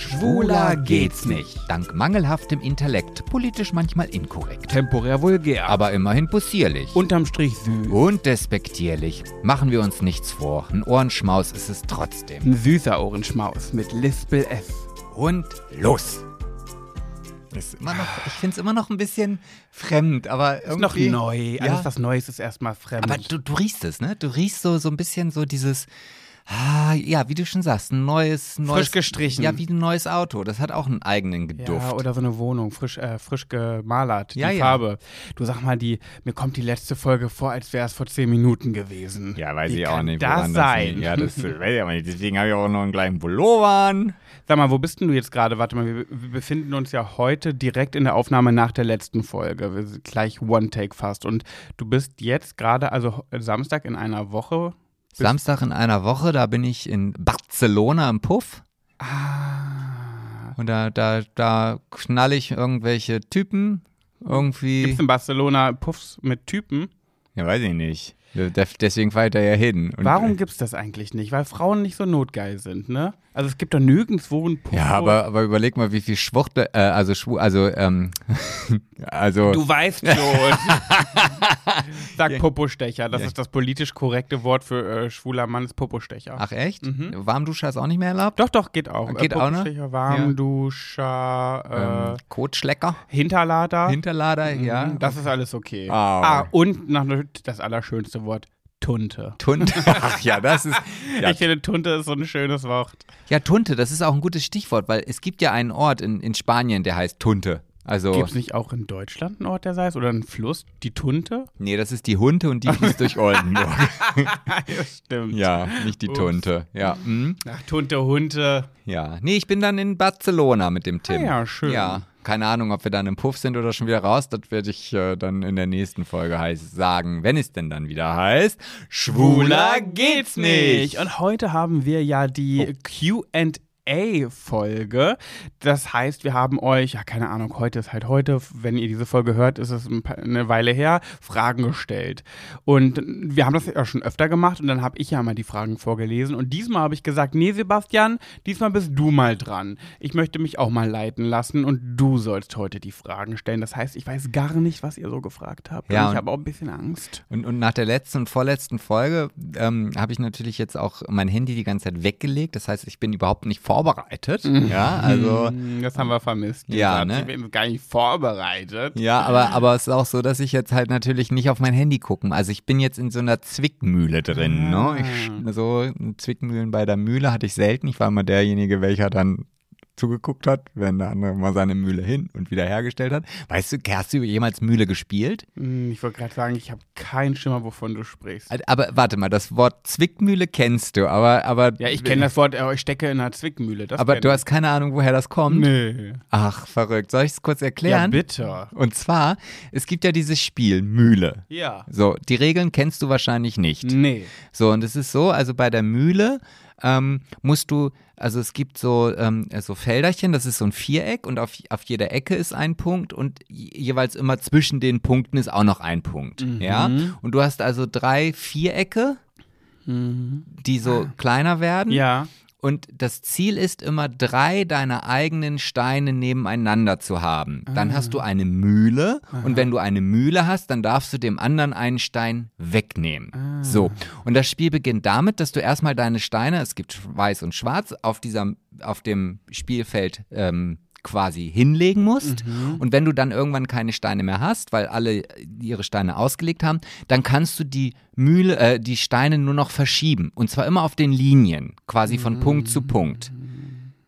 Schwuler geht's nicht. Dank mangelhaftem Intellekt, politisch manchmal inkorrekt. Temporär vulgär. Aber immerhin possierlich. unterm Strich süß. Und despektierlich. Machen wir uns nichts vor. Ein Ohrenschmaus ist es trotzdem. Ein süßer Ohrenschmaus mit Lispel S. Und los! Ist immer noch, ich finde es immer noch ein bisschen fremd, aber Ist noch irgendwie. neu. Ja. Alles, was Neues ist erstmal fremd. Aber du, du riechst es, ne? Du riechst so, so ein bisschen so dieses, ah, ja, wie du schon sagst, ein neues, neues. Frisch gestrichen. Ja, wie ein neues Auto. Das hat auch einen eigenen Geduft. Ja, oder so eine Wohnung, frisch, äh, frisch gemalert, Ja, die ja. Farbe. Du sag mal, die, mir kommt die letzte Folge vor, als wäre es vor zehn Minuten gewesen. Ja, weiß Wie ich auch nicht. das sein? liegt. ja, das weiß ich aber nicht. Deswegen habe ich auch noch einen gleichen Pullover an. Sag mal, wo bist denn du jetzt gerade? Warte mal, wir, wir befinden uns ja heute direkt in der Aufnahme nach der letzten Folge. Wir sind gleich One-Take fast. Und du bist jetzt gerade, also Samstag in einer Woche. Samstag in einer Woche, da bin ich in Barcelona im Puff. Ah. Und da, da, da knall ich irgendwelche Typen irgendwie. Gibt es in Barcelona Puffs mit Typen? Ja, weiß ich nicht. De- Deswegen ich da ja hin. Und, Warum gibt es das eigentlich nicht? Weil Frauen nicht so notgeil sind, ne? Also es gibt doch nirgendwo einen Puff. Ja, aber, aber überleg mal, wie viel Schwuchtel, äh, also schwu, also, ähm, also. Du weißt schon. Sag Popostecher. Das ist das politisch korrekte Wort für äh, schwuler Mann ist Popostecher. Ach echt? Mhm. Warmduscher ist auch nicht mehr erlaubt? Doch, doch, geht auch. Geht äh, auch, ne? Warmduscher, Ähm, äh, Kotschlecker? Hinterlader. Hinterlader, Mhm, ja. Das ist alles okay. Ah. Ah, und noch das allerschönste Wort. Tunte. Tunt. Ach ja, das ist. Ja, Ich finde, Tunte ist so ein schönes Wort. ja, Tunte, das ist auch ein gutes Stichwort, weil es gibt ja einen Ort in, in Spanien, der heißt Tunte. Also, Gibt es nicht auch in Deutschland einen Ort, der heißt? Oder einen Fluss? Die Tunte? nee, das ist die Hunte und die fließt durch Oldenburg. ja, stimmt. Ja, nicht die Ups. Tunte. Ja, hm. Ach, Tunte, Hunte. ja. Nee, ich bin dann in Barcelona mit dem Tim. Ah ja, schön. Ja, keine Ahnung, ob wir dann im Puff sind oder schon wieder raus. Das werde ich äh, dann in der nächsten Folge heiß sagen, wenn es denn dann wieder heißt. Schwuler geht's nicht. Und heute haben wir ja die QA-Folge. Das heißt, wir haben euch, ja, keine Ahnung, heute ist halt heute, wenn ihr diese Folge hört, ist es eine Weile her, Fragen gestellt. Und wir haben das ja schon öfter gemacht und dann habe ich ja mal die Fragen vorgelesen. Und diesmal habe ich gesagt, nee, Sebastian, diesmal bist du mal dran. Ich möchte mich auch mal leiten lassen und du sollst heute die Fragen stellen. Das heißt, ich weiß gar nicht, was ihr so gefragt habt. Ja, und ich habe auch ein bisschen Angst. Und, und nach der letzten und vorletzten Folge ähm, habe ich natürlich jetzt auch mein Handy die ganze Zeit weggelegt. Das heißt, ich bin überhaupt nicht vorbereitet. Ja, also. Hm, Das haben wir vermisst. Ja, ne? Ich bin gar nicht vorbereitet. Ja, aber, aber es ist auch so, dass ich jetzt halt natürlich nicht auf mein Handy gucken. Also ich bin jetzt in so einer Zwickmühle drin. Ah. Ne? Ich, so Zwickmühlen bei der Mühle hatte ich selten. Ich war immer derjenige, welcher dann zugeguckt hat, wenn der andere mal seine Mühle hin und wieder hergestellt hat. Weißt du, hast du jemals Mühle gespielt? Hm, Ich wollte gerade sagen, ich habe keinen Schimmer, wovon du sprichst. Aber warte mal, das Wort Zwickmühle kennst du, aber aber Ja, ich kenne das Wort, ich stecke in einer Zwickmühle. Aber du hast keine Ahnung, woher das kommt. Nee. Ach, verrückt. Soll ich es kurz Ja, erklären? bitte. und zwar, es gibt ja dieses Spiel Mühle. Ja. So, die Regeln kennst du wahrscheinlich nicht. Nee. So, und es ist so, also bei der Mühle ähm, musst du, also es gibt so, ähm, so Felderchen, das ist so ein Viereck und auf, auf jeder Ecke ist ein Punkt und je- jeweils immer zwischen den Punkten ist auch noch ein Punkt. Ja? Und du hast also drei Vierecke, die so kleiner werden. Ja. Und das Ziel ist immer, drei deiner eigenen Steine nebeneinander zu haben. Dann hast du eine Mühle und wenn du eine Mühle hast, dann darfst du dem anderen einen Stein wegnehmen. So. Und das Spiel beginnt damit, dass du erstmal deine Steine, es gibt weiß und schwarz, auf, dieser, auf dem Spielfeld ähm, quasi hinlegen musst. Und wenn du dann irgendwann keine Steine mehr hast, weil alle ihre Steine ausgelegt haben, dann kannst du die Mühle, äh, die Steine nur noch verschieben. Und zwar immer auf den Linien, quasi von Punkt zu Punkt.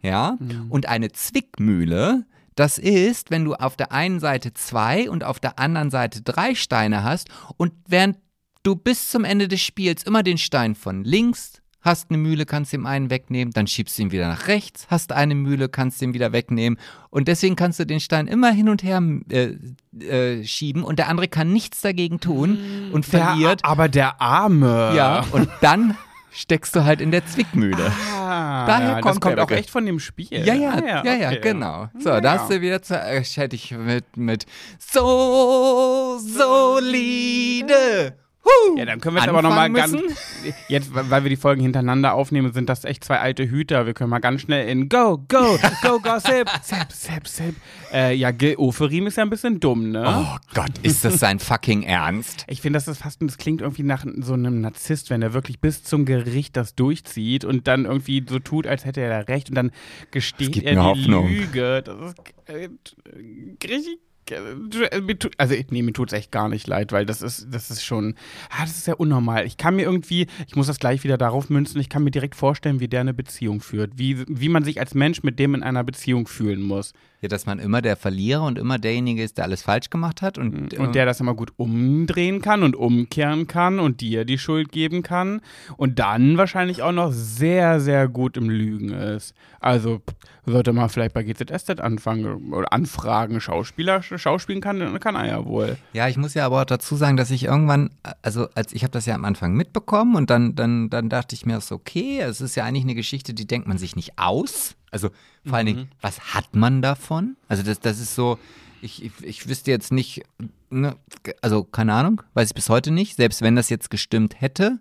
Ja? Und eine Zwickmühle, das ist, wenn du auf der einen Seite zwei und auf der anderen Seite drei Steine hast und während du bis zum Ende des Spiels immer den Stein von links hast eine Mühle, kannst dem einen wegnehmen, dann schiebst du ihn wieder nach rechts, hast eine Mühle, kannst den wieder wegnehmen und deswegen kannst du den Stein immer hin und her äh, äh, schieben und der andere kann nichts dagegen tun und verliert. Der, aber der Arme. ja, und dann steckst du halt in der Zwickmühle. Ah, Daher ja, das kommt kommt der auch echt von dem Spiel. Ja, ja, Ah, ja, ja, okay. genau. So, Ja, da ja. hast du wieder zu, äh, hätte ich mit, mit so solide Ja, dann können wir jetzt aber noch mal anfangen ganz. Jetzt, weil wir die Folgen hintereinander aufnehmen, sind das echt zwei alte Hüter. Wir können mal ganz schnell in Go, Go, Go, Gossip, Sip, Sip, Sip. Äh, ja, Gil Oferim ist ja ein bisschen dumm, ne? Oh Gott, ist das sein fucking Ernst? Ich finde, das ist fast, das klingt irgendwie nach so einem Narzisst, wenn er wirklich bis zum Gericht das durchzieht und dann irgendwie so tut, als hätte er da recht und dann gesteht er die Hoffnung. Lüge. Das ist äh, richtig. Äh, tut- Also, nee, mir tut's echt gar nicht leid, weil das ist, das ist schon, ah, das ist ja unnormal. Ich kann mir irgendwie, ich muss das gleich wieder darauf münzen, ich kann mir direkt vorstellen, wie der eine Beziehung führt, wie, wie man sich als Mensch mit dem in einer Beziehung fühlen muss. Ja, dass man immer der Verlierer und immer derjenige ist, der alles falsch gemacht hat und, Und der das immer gut umdrehen kann und umkehren kann und dir die Schuld geben kann und dann wahrscheinlich auch noch sehr, sehr gut im Lügen ist. Also sollte man vielleicht bei GZSZ anfangen oder anfragen, Schauspieler schauspielen kann, dann kann er ja wohl. Ja, ich muss ja aber auch dazu sagen, dass ich irgendwann, also als ich habe das ja am Anfang mitbekommen und dann, dann, dann dachte ich mir, es ist okay, es ist ja eigentlich eine Geschichte, die denkt man sich nicht aus. Also vor allen Dingen, was hat man davon? Also das, das ist so, ich, ich, ich wüsste jetzt nicht, ne, also keine Ahnung, weiß ich bis heute nicht, selbst wenn das jetzt gestimmt hätte.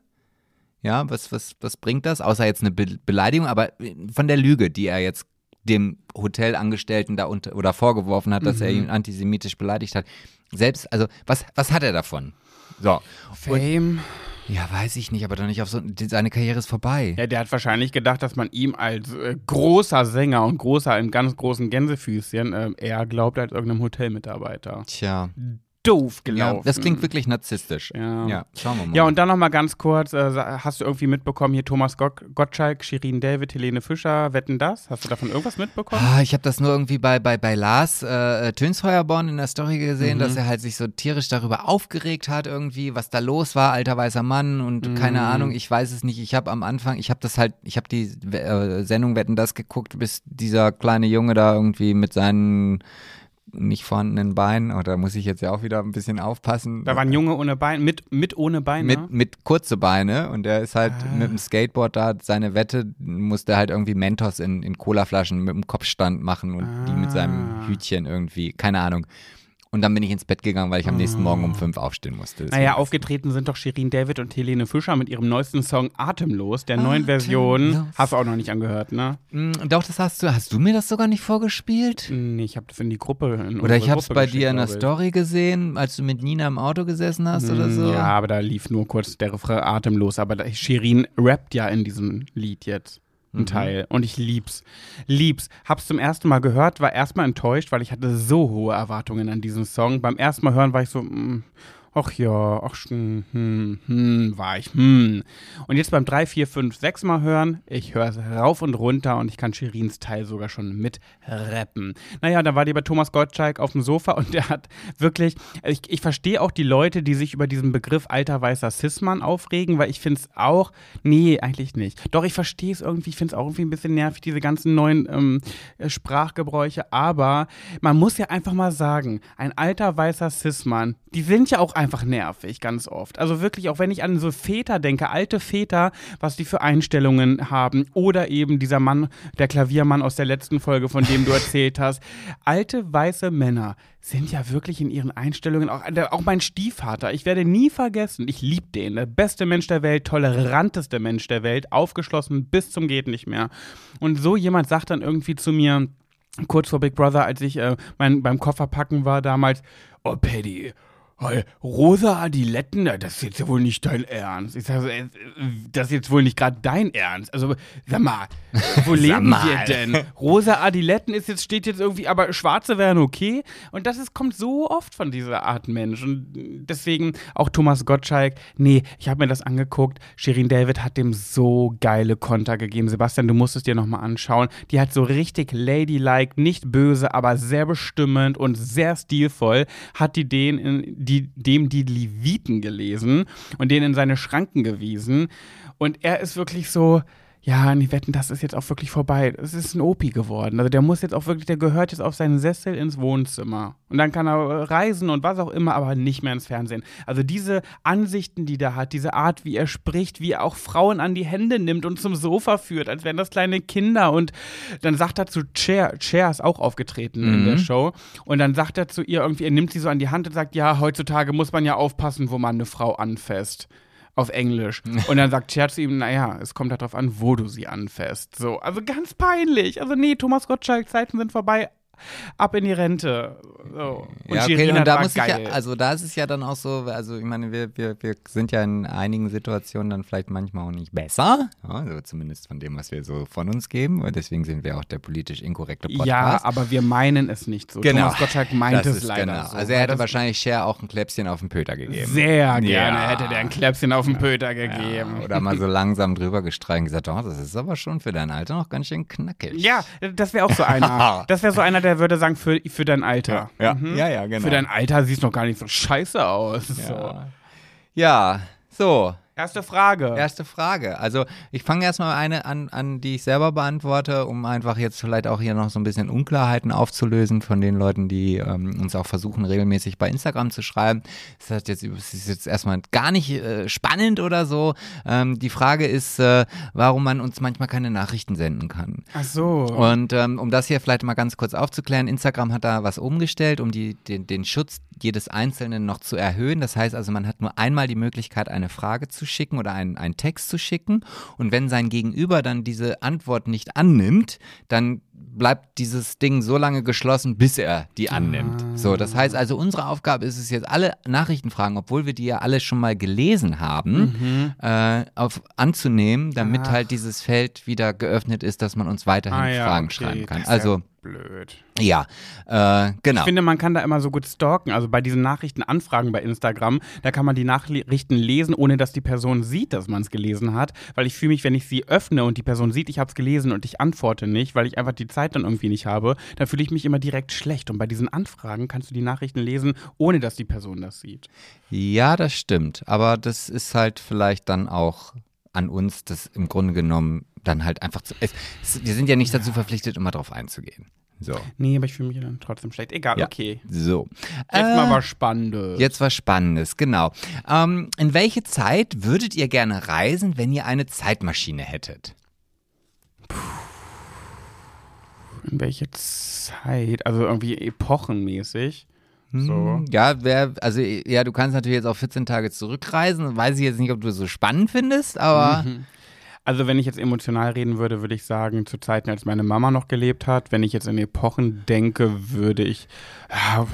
Ja, was, was, was bringt das? Außer jetzt eine Be Beleidigung, aber von der Lüge, die er jetzt dem Hotelangestellten da unter oder vorgeworfen hat, dass er ihn antisemitisch beleidigt hat. Selbst, also, was, was hat er davon? So. Fame. Ja, weiß ich nicht, aber doch nicht auf so. Seine Karriere ist vorbei. Ja, der hat wahrscheinlich gedacht, dass man ihm als äh, großer Sänger und großer in ganz großen Gänsefüßchen äh, eher glaubt als irgendeinem Hotelmitarbeiter. Tja. Doof Ja, gelaufen. das klingt wirklich narzisstisch. Ja. ja schauen wir mal. Ja, und dann noch mal ganz kurz, äh, hast du irgendwie mitbekommen, hier Thomas Gott Gottschalk, Shirin David, Helene Fischer, wetten das? Hast du davon irgendwas mitbekommen? Ah, ich habe das nur irgendwie bei, bei, bei Lars äh, Tönsfeuerborn in der Story gesehen, Mhm. dass er halt sich so tierisch darüber aufgeregt hat irgendwie, was da los war, alter weißer Mann und Mhm. keine Ahnung, ich weiß es nicht. Ich habe am Anfang, ich habe das halt, ich habe die äh, Sendung Wetten das geguckt, bis dieser kleine Junge da irgendwie mit seinen nicht vorhandenen Beinen, oder muss ich jetzt ja auch wieder ein bisschen aufpassen. Da war ein Junge ohne Bein, mit, mit ohne Beine. mit, mit kurze Beine und der ist halt Ah. mit dem Skateboard da, seine Wette musste halt irgendwie Mentos in, in Colaflaschen mit dem Kopfstand machen und die mit Ah. seinem Hütchen irgendwie, keine Ahnung. Und dann bin ich ins Bett gegangen, weil ich am nächsten Morgen um fünf aufstehen musste. Deswegen- Naja, aufgetreten sind doch Shirin David und Helene Fischer mit ihrem neuesten Song Atemlos, der neuen Version. Atemlos. Hast du auch noch nicht angehört, ne? Mm, Doch, das hast du, hast du mir das sogar nicht vorgespielt? Nee, ich habe das in die Gruppe. In Oder ich habe es bei dir in der. Story gesehen, als du mit Nina im Auto gesessen hast oder Mm, so. Ja, aber da lief nur kurz der Refrain atemlos. Aber da, Shirin rappt ja in diesem Lied jetzt. Mhm. Ein Teil. Und ich lieb's. Lieb's. Hab's zum ersten Mal gehört, war erstmal enttäuscht, weil ich hatte so hohe Erwartungen an diesen Song. Beim ersten Mal hören war ich so, mm, ach ja, ach, hm, hm, hm, war ich, hm. Und jetzt beim 3, 4, 5, 6 Mal hören, ich höre es rauf und runter und ich kann Shirins Teil sogar schon mit rappen. Naja, da war die bei Thomas Gottschalk auf dem Sofa und der hat wirklich, ich, ich verstehe auch die Leute, die sich über diesen Begriff alter weißer Cis-Mann aufregen, weil ich finde es auch, nee, eigentlich nicht. Doch, ich verstehe es irgendwie, ich finde es auch irgendwie ein bisschen nervig, diese ganzen neuen ähm, äh, Sprachgebräuche, aber man muss ja einfach mal sagen, ein alter weißer Cis-Mann, die sind ja auch einfach nervig, ganz oft. Also wirklich, auch wenn ich an so Väter denke, alte Väter, was die für Einstellungen haben oder eben dieser Mann, der Klaviermann aus der letzten Folge, von dem du erzählt hast. Alte weiße Männer sind ja wirklich in ihren Einstellungen, auch, auch mein Stiefvater, ich werde nie vergessen, ich liebe den, der beste Mensch der Welt, toleranteste Mensch der Welt, aufgeschlossen bis zum geht nicht mehr. Und so jemand sagt dann irgendwie zu mir, kurz vor Big Brother, als ich äh, mein, beim Kofferpacken war damals, oh Paddy, rosa Adiletten, das ist jetzt ja wohl nicht dein Ernst. Ich sage, so, äh, das ist jetzt wohl nicht gerade dein Ernst. Also, sag mal, wo leben wir denn? Rosa Adiletten ist jetzt, steht jetzt irgendwie, aber schwarze wären okay. Und das ist, kommt so oft von dieser Art Mensch. Und deswegen auch Thomas Gottschalk, nee, ich habe mir das angeguckt. Shirin David hat dem so geile Konter gegeben. Sebastian, du musst es dir nochmal anschauen. Die hat so richtig ladylike, nicht böse, aber sehr bestimmend und sehr stilvoll, hat die den in, die, dem die Leviten gelesen und den in seine Schranken gewiesen. Und er ist wirklich so, ja, die wetten, das ist jetzt auch wirklich vorbei. Es ist ein Opi geworden. Also der muss jetzt auch wirklich, der gehört jetzt auf seinen Sessel ins Wohnzimmer. Und dann kann er reisen und was auch immer, aber nicht mehr ins Fernsehen. Also diese Ansichten, die der hat, diese Art, wie er spricht, wie er auch Frauen an die Hände nimmt und zum Sofa führt, als wären das kleine Kinder. Und dann sagt er zu Cher, Cher ist auch aufgetreten mhm. in der Show. Und dann sagt er zu ihr irgendwie, er nimmt sie so an die Hand und sagt, ja, heutzutage muss man ja aufpassen, wo man eine Frau anfasst auf Englisch. Und dann sagt Cher zu ihm, naja, es kommt darauf an, wo du sie anfasst. So, also ganz peinlich. Also nee, Thomas Gottschalk, Zeiten sind vorbei ab in die Rente. So. Und ja, okay, und da muss geil. ich ja, also da ist es ja dann auch so, also ich meine, wir, wir, wir sind ja in einigen Situationen dann vielleicht manchmal auch nicht besser, ja, also zumindest von dem, was wir so von uns geben. Und deswegen sind wir auch der politisch inkorrekte Podcast. Ja, aber wir meinen es nicht so. Genau. Thomas Gottschalk meint es leider genau. so. Also er hätte wahrscheinlich Cher auch ein Kläpschen auf den Pöter gegeben. Sehr gerne ja. hätte der ein Kläpschen auf den Pöter gegeben. Ja. Oder mal so langsam drüber gestreichen und gesagt, oh, das ist aber schon für dein Alter noch ganz schön knackig. Ja, das wäre auch so einer. das wäre so einer, der würde sagen, für für dein Alter. Ja, mhm. ja, ja, genau. Für dein Alter siehst du noch gar nicht so scheiße aus. Ja, so, ja, so Erste Frage. Erste Frage. Also ich fange erstmal eine an, an, die ich selber beantworte, um einfach jetzt vielleicht auch hier noch so ein bisschen Unklarheiten aufzulösen von den Leuten, die ähm, uns auch versuchen, regelmäßig bei Instagram zu schreiben. Das heißt jetzt, das ist jetzt erstmal gar nicht äh, spannend oder so. Ähm, die Frage ist, äh, warum man uns manchmal keine Nachrichten senden kann. Ach so. Und ähm, um das hier vielleicht mal ganz kurz aufzuklären, Instagram hat da was umgestellt, um die, den, den Schutz jedes Einzelnen noch zu erhöhen. Das heißt also, man hat nur einmal die Möglichkeit, eine Frage zu schicken oder einen, einen Text zu schicken. Und wenn sein Gegenüber dann diese Antwort nicht annimmt, dann bleibt dieses Ding so lange geschlossen, bis er die annimmt. Ah. So, das heißt also, unsere Aufgabe ist es jetzt, alle Nachrichtenfragen, obwohl wir die ja alle schon mal gelesen haben, mhm. äh, auf, anzunehmen, damit Ach. halt dieses Feld wieder geöffnet ist, dass man uns weiterhin ah, ja, Fragen okay. schreiben kann. Also blöd. Ja, äh, genau. Ich finde, man kann da immer so gut stalken. Also bei diesen Nachrichtenanfragen bei Instagram, da kann man die Nachrichten lesen, ohne dass die Person sieht, dass man es gelesen hat. Weil ich fühle mich, wenn ich sie öffne und die Person sieht, ich habe es gelesen und ich antworte nicht, weil ich einfach die Zeit dann irgendwie nicht habe, dann fühle ich mich immer direkt schlecht. Und bei diesen Anfragen kannst du die Nachrichten lesen, ohne dass die Person das sieht. Ja, das stimmt. Aber das ist halt vielleicht dann auch an uns, das im Grunde genommen dann halt einfach zu. Es, es, wir sind ja nicht dazu verpflichtet, immer drauf einzugehen. So. Nee, aber ich fühle mich dann trotzdem schlecht. Egal, ja. okay. So. Jetzt äh, mal was Spannendes. Jetzt was Spannendes, genau. Ähm, in welche Zeit würdet ihr gerne reisen, wenn ihr eine Zeitmaschine hättet? Puh. In welche Zeit? Also irgendwie epochenmäßig. Hm, so. Ja, wer, also ja, du kannst natürlich jetzt auf 14 Tage zurückreisen. Weiß ich jetzt nicht, ob du es so spannend findest, aber. Mhm. Also wenn ich jetzt emotional reden würde, würde ich sagen, zu Zeiten, als meine Mama noch gelebt hat. Wenn ich jetzt in Epochen denke, würde ich,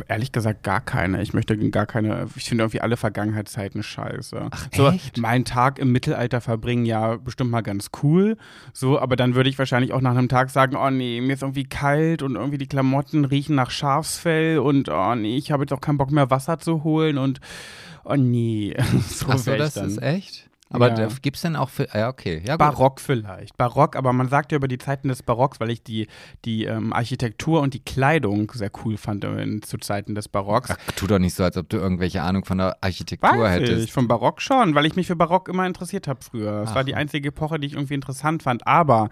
ehrlich gesagt, gar keine. Ich möchte gar keine, ich finde irgendwie alle Vergangenheitszeiten scheiße. Ach, so, echt? meinen Tag im Mittelalter verbringen, ja, bestimmt mal ganz cool. So, aber dann würde ich wahrscheinlich auch nach einem Tag sagen, oh nee, mir ist irgendwie kalt und irgendwie die Klamotten riechen nach Schafsfell und oh nee, ich habe jetzt auch keinen Bock mehr Wasser zu holen und oh nee. so Ach so, das ist echt? Aber ja. gibt es denn auch für, ja, okay. Ja, Barock vielleicht. Barock, aber man sagt ja über die Zeiten des Barocks, weil ich die, die ähm, Architektur und die Kleidung sehr cool fand in, zu Zeiten des Barocks. Ach, tu doch nicht so, als ob du irgendwelche Ahnung von der Architektur Weiß hättest. Ich, vom Barock schon, weil ich mich für Barock immer interessiert habe früher. Das Ach. war die einzige Epoche, die ich irgendwie interessant fand. Aber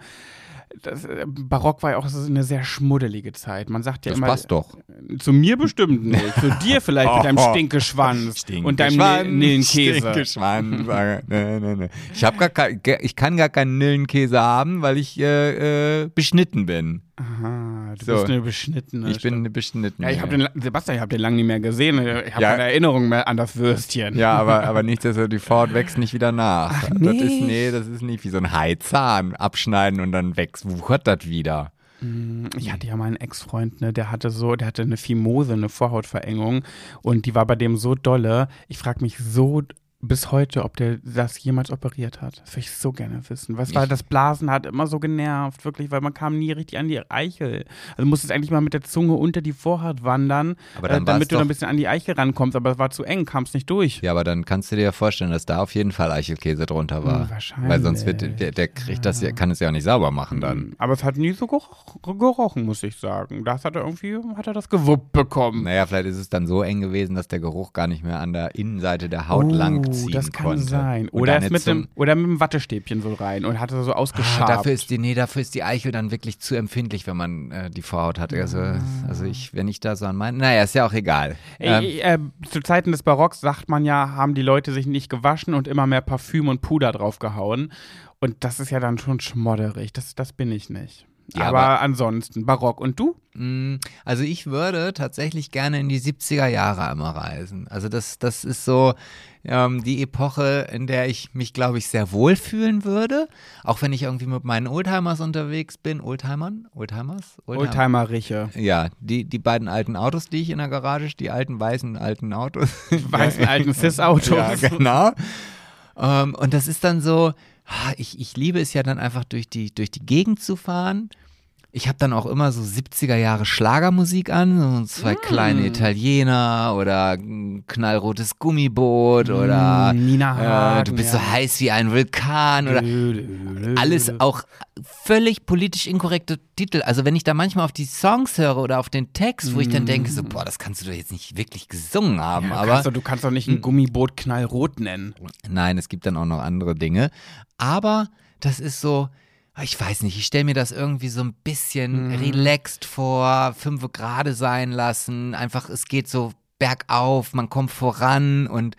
das, äh, Barock war ja auch eine sehr schmuddelige Zeit. Man sagt ja das immer. passt doch. Zu mir bestimmt nicht. Zu dir vielleicht oh, mit deinem Stinkeschwanz Stinkeschwanz, und deinem Nillenkäse. Stinkeschwanz. nee, nee, nee. Ich, hab gar ich kann gar keinen Nillenkäse haben, weil ich äh, äh, beschnitten bin. Aha, du so. bist eine beschnittene. Ich bin eine beschnittene. Ja, ich habe den, Sebastian, ich habe den lange nicht mehr gesehen. Ich habe ja. keine Erinnerung mehr an das Würstchen. Ja, aber, aber nicht, dass die Fort wächst nicht wieder nach. Ach, nee. Das ist, nee, das ist nicht wie so ein Haizahn. Abschneiden und dann wächst, wuchert das wieder. Mm, ich hatte ja mal einen Ex-Freund, ne, der hatte so, der hatte eine Fimose, eine Vorhautverengung und die war bei dem so dolle. Ich frage mich so bis heute, ob der das jemals operiert hat. Das würde ich so gerne wissen. Was war das Blasen hat immer so genervt, wirklich, weil man kam nie richtig an die Eichel. Also musstest eigentlich mal mit der Zunge unter die Vorhaut wandern, äh, damit du noch ein bisschen an die Eichel rankommst, aber es war zu eng, kam es nicht durch. Ja, aber dann kannst du dir ja vorstellen, dass da auf jeden Fall Eichelkäse drunter war. Hm, wahrscheinlich. Weil sonst wird der, der kriegt ja. das, kann es ja auch nicht sauber machen dann. Hm, aber es hat nie so gerochen, muss ich sagen. Das hat er irgendwie, hat er das gewuppt bekommen. Naja, vielleicht ist es dann so eng gewesen, dass der Geruch gar nicht mehr an der Innenseite der Haut oh. langt ziehen das kann konnte. sein. Oder, ist mit einem, oder mit einem Wattestäbchen so rein und hatte so Ah, ausgeschabt. dafür ist die, nee, dafür ist die Eichel dann wirklich zu empfindlich, wenn man äh, die Vorhaut hat. Also, also ich, wenn ich da so an meinen, naja, ist ja auch egal. Ähm, Ey, äh, zu Zeiten des Barocks sagt man ja, haben die Leute sich nicht gewaschen und immer mehr Parfüm und Puder draufgehauen. Und das ist ja dann schon schmodderig. Das, das bin ich nicht. Ja, aber, aber- ansonsten, Barock. Und du? Mm, Also ich würde tatsächlich gerne in die 70er Jahre einmal reisen. Also das, das ist so ähm, die Epoche, in der ich mich, glaube ich, sehr wohl fühlen würde. Auch wenn ich irgendwie mit meinen Oldtimers unterwegs bin. Oldtimern? Oldtimers? Oldtimer-Riche. Ja, die, die beiden alten Autos, die ich in der Garage, die alten weißen alten Autos. Weißen alten Cis-Autos. Ja, genau. Ähm, und das ist dann so, ich, ich liebe es ja dann einfach durch die, durch die Gegend zu fahren. Ich habe dann auch immer so 70er Jahre Schlagermusik an, so zwei kleine Italiener oder ein knallrotes Gummiboot oder Mm, Nina äh, Hagen, du bist ja. so heiß wie ein Vulkan oder alles auch völlig politisch inkorrekte Titel. Also wenn ich da manchmal auf die Songs höre oder auf den Text, wo ich dann denke, so, boah, das kannst du doch jetzt nicht wirklich gesungen haben. Mm. Ja, aber kannst doch, du kannst doch nicht ein Gummiboot knallrot nennen. Nein, es gibt dann auch noch andere Dinge. Aber das ist so, ich weiß nicht, ich stelle mir das irgendwie so ein bisschen Mhm. relaxed vor, fünf gerade sein lassen, einfach, es geht so bergauf, man kommt voran und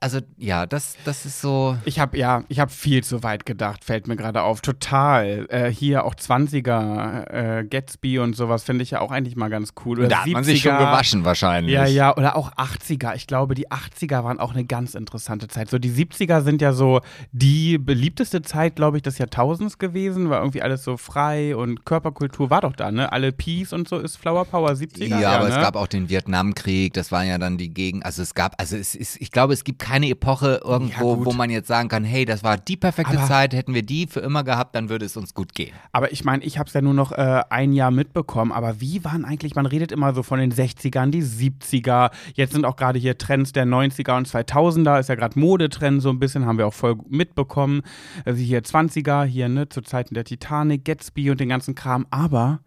also ja, das, das ist so. Ich habe ja, ich habe viel zu weit gedacht, fällt mir gerade auf. Total. Äh, hier auch 20er, äh, Gatsby und sowas finde ich ja auch eigentlich mal ganz cool. Oder Da hat man sich 70er. schon gewaschen wahrscheinlich. Ja, ja, oder auch 80er. Ich glaube, die 80er waren auch eine ganz interessante Zeit. So die 70er sind ja so die beliebteste Zeit, glaube ich, des Jahrtausends gewesen. War irgendwie alles so frei und Körperkultur war doch da, ne? Alle Peace und so ist Flower Power 70er. Ja, aber ne? es gab auch den Vietnamkrieg, das waren ja dann die Gegen, also es gab, also es ist, ich glaube, es gibt keine Epoche irgendwo, Ja, wo man jetzt sagen kann, hey, das war die perfekte Aber- Zeit, hätten wir die für immer gehabt, dann würde es uns gut gehen. Aber ich meine, ich habe es ja nur noch äh, ein Jahr mitbekommen. Aber wie waren eigentlich, man redet immer so von den 60ern, die 70er. Jetzt sind auch gerade hier Trends der 90er und 2000er. Ist ja gerade Modetrend so ein bisschen, haben wir auch voll mitbekommen. Also hier 20er, hier ne, zu Zeiten der Titanic, Gatsby und den ganzen Kram. Aber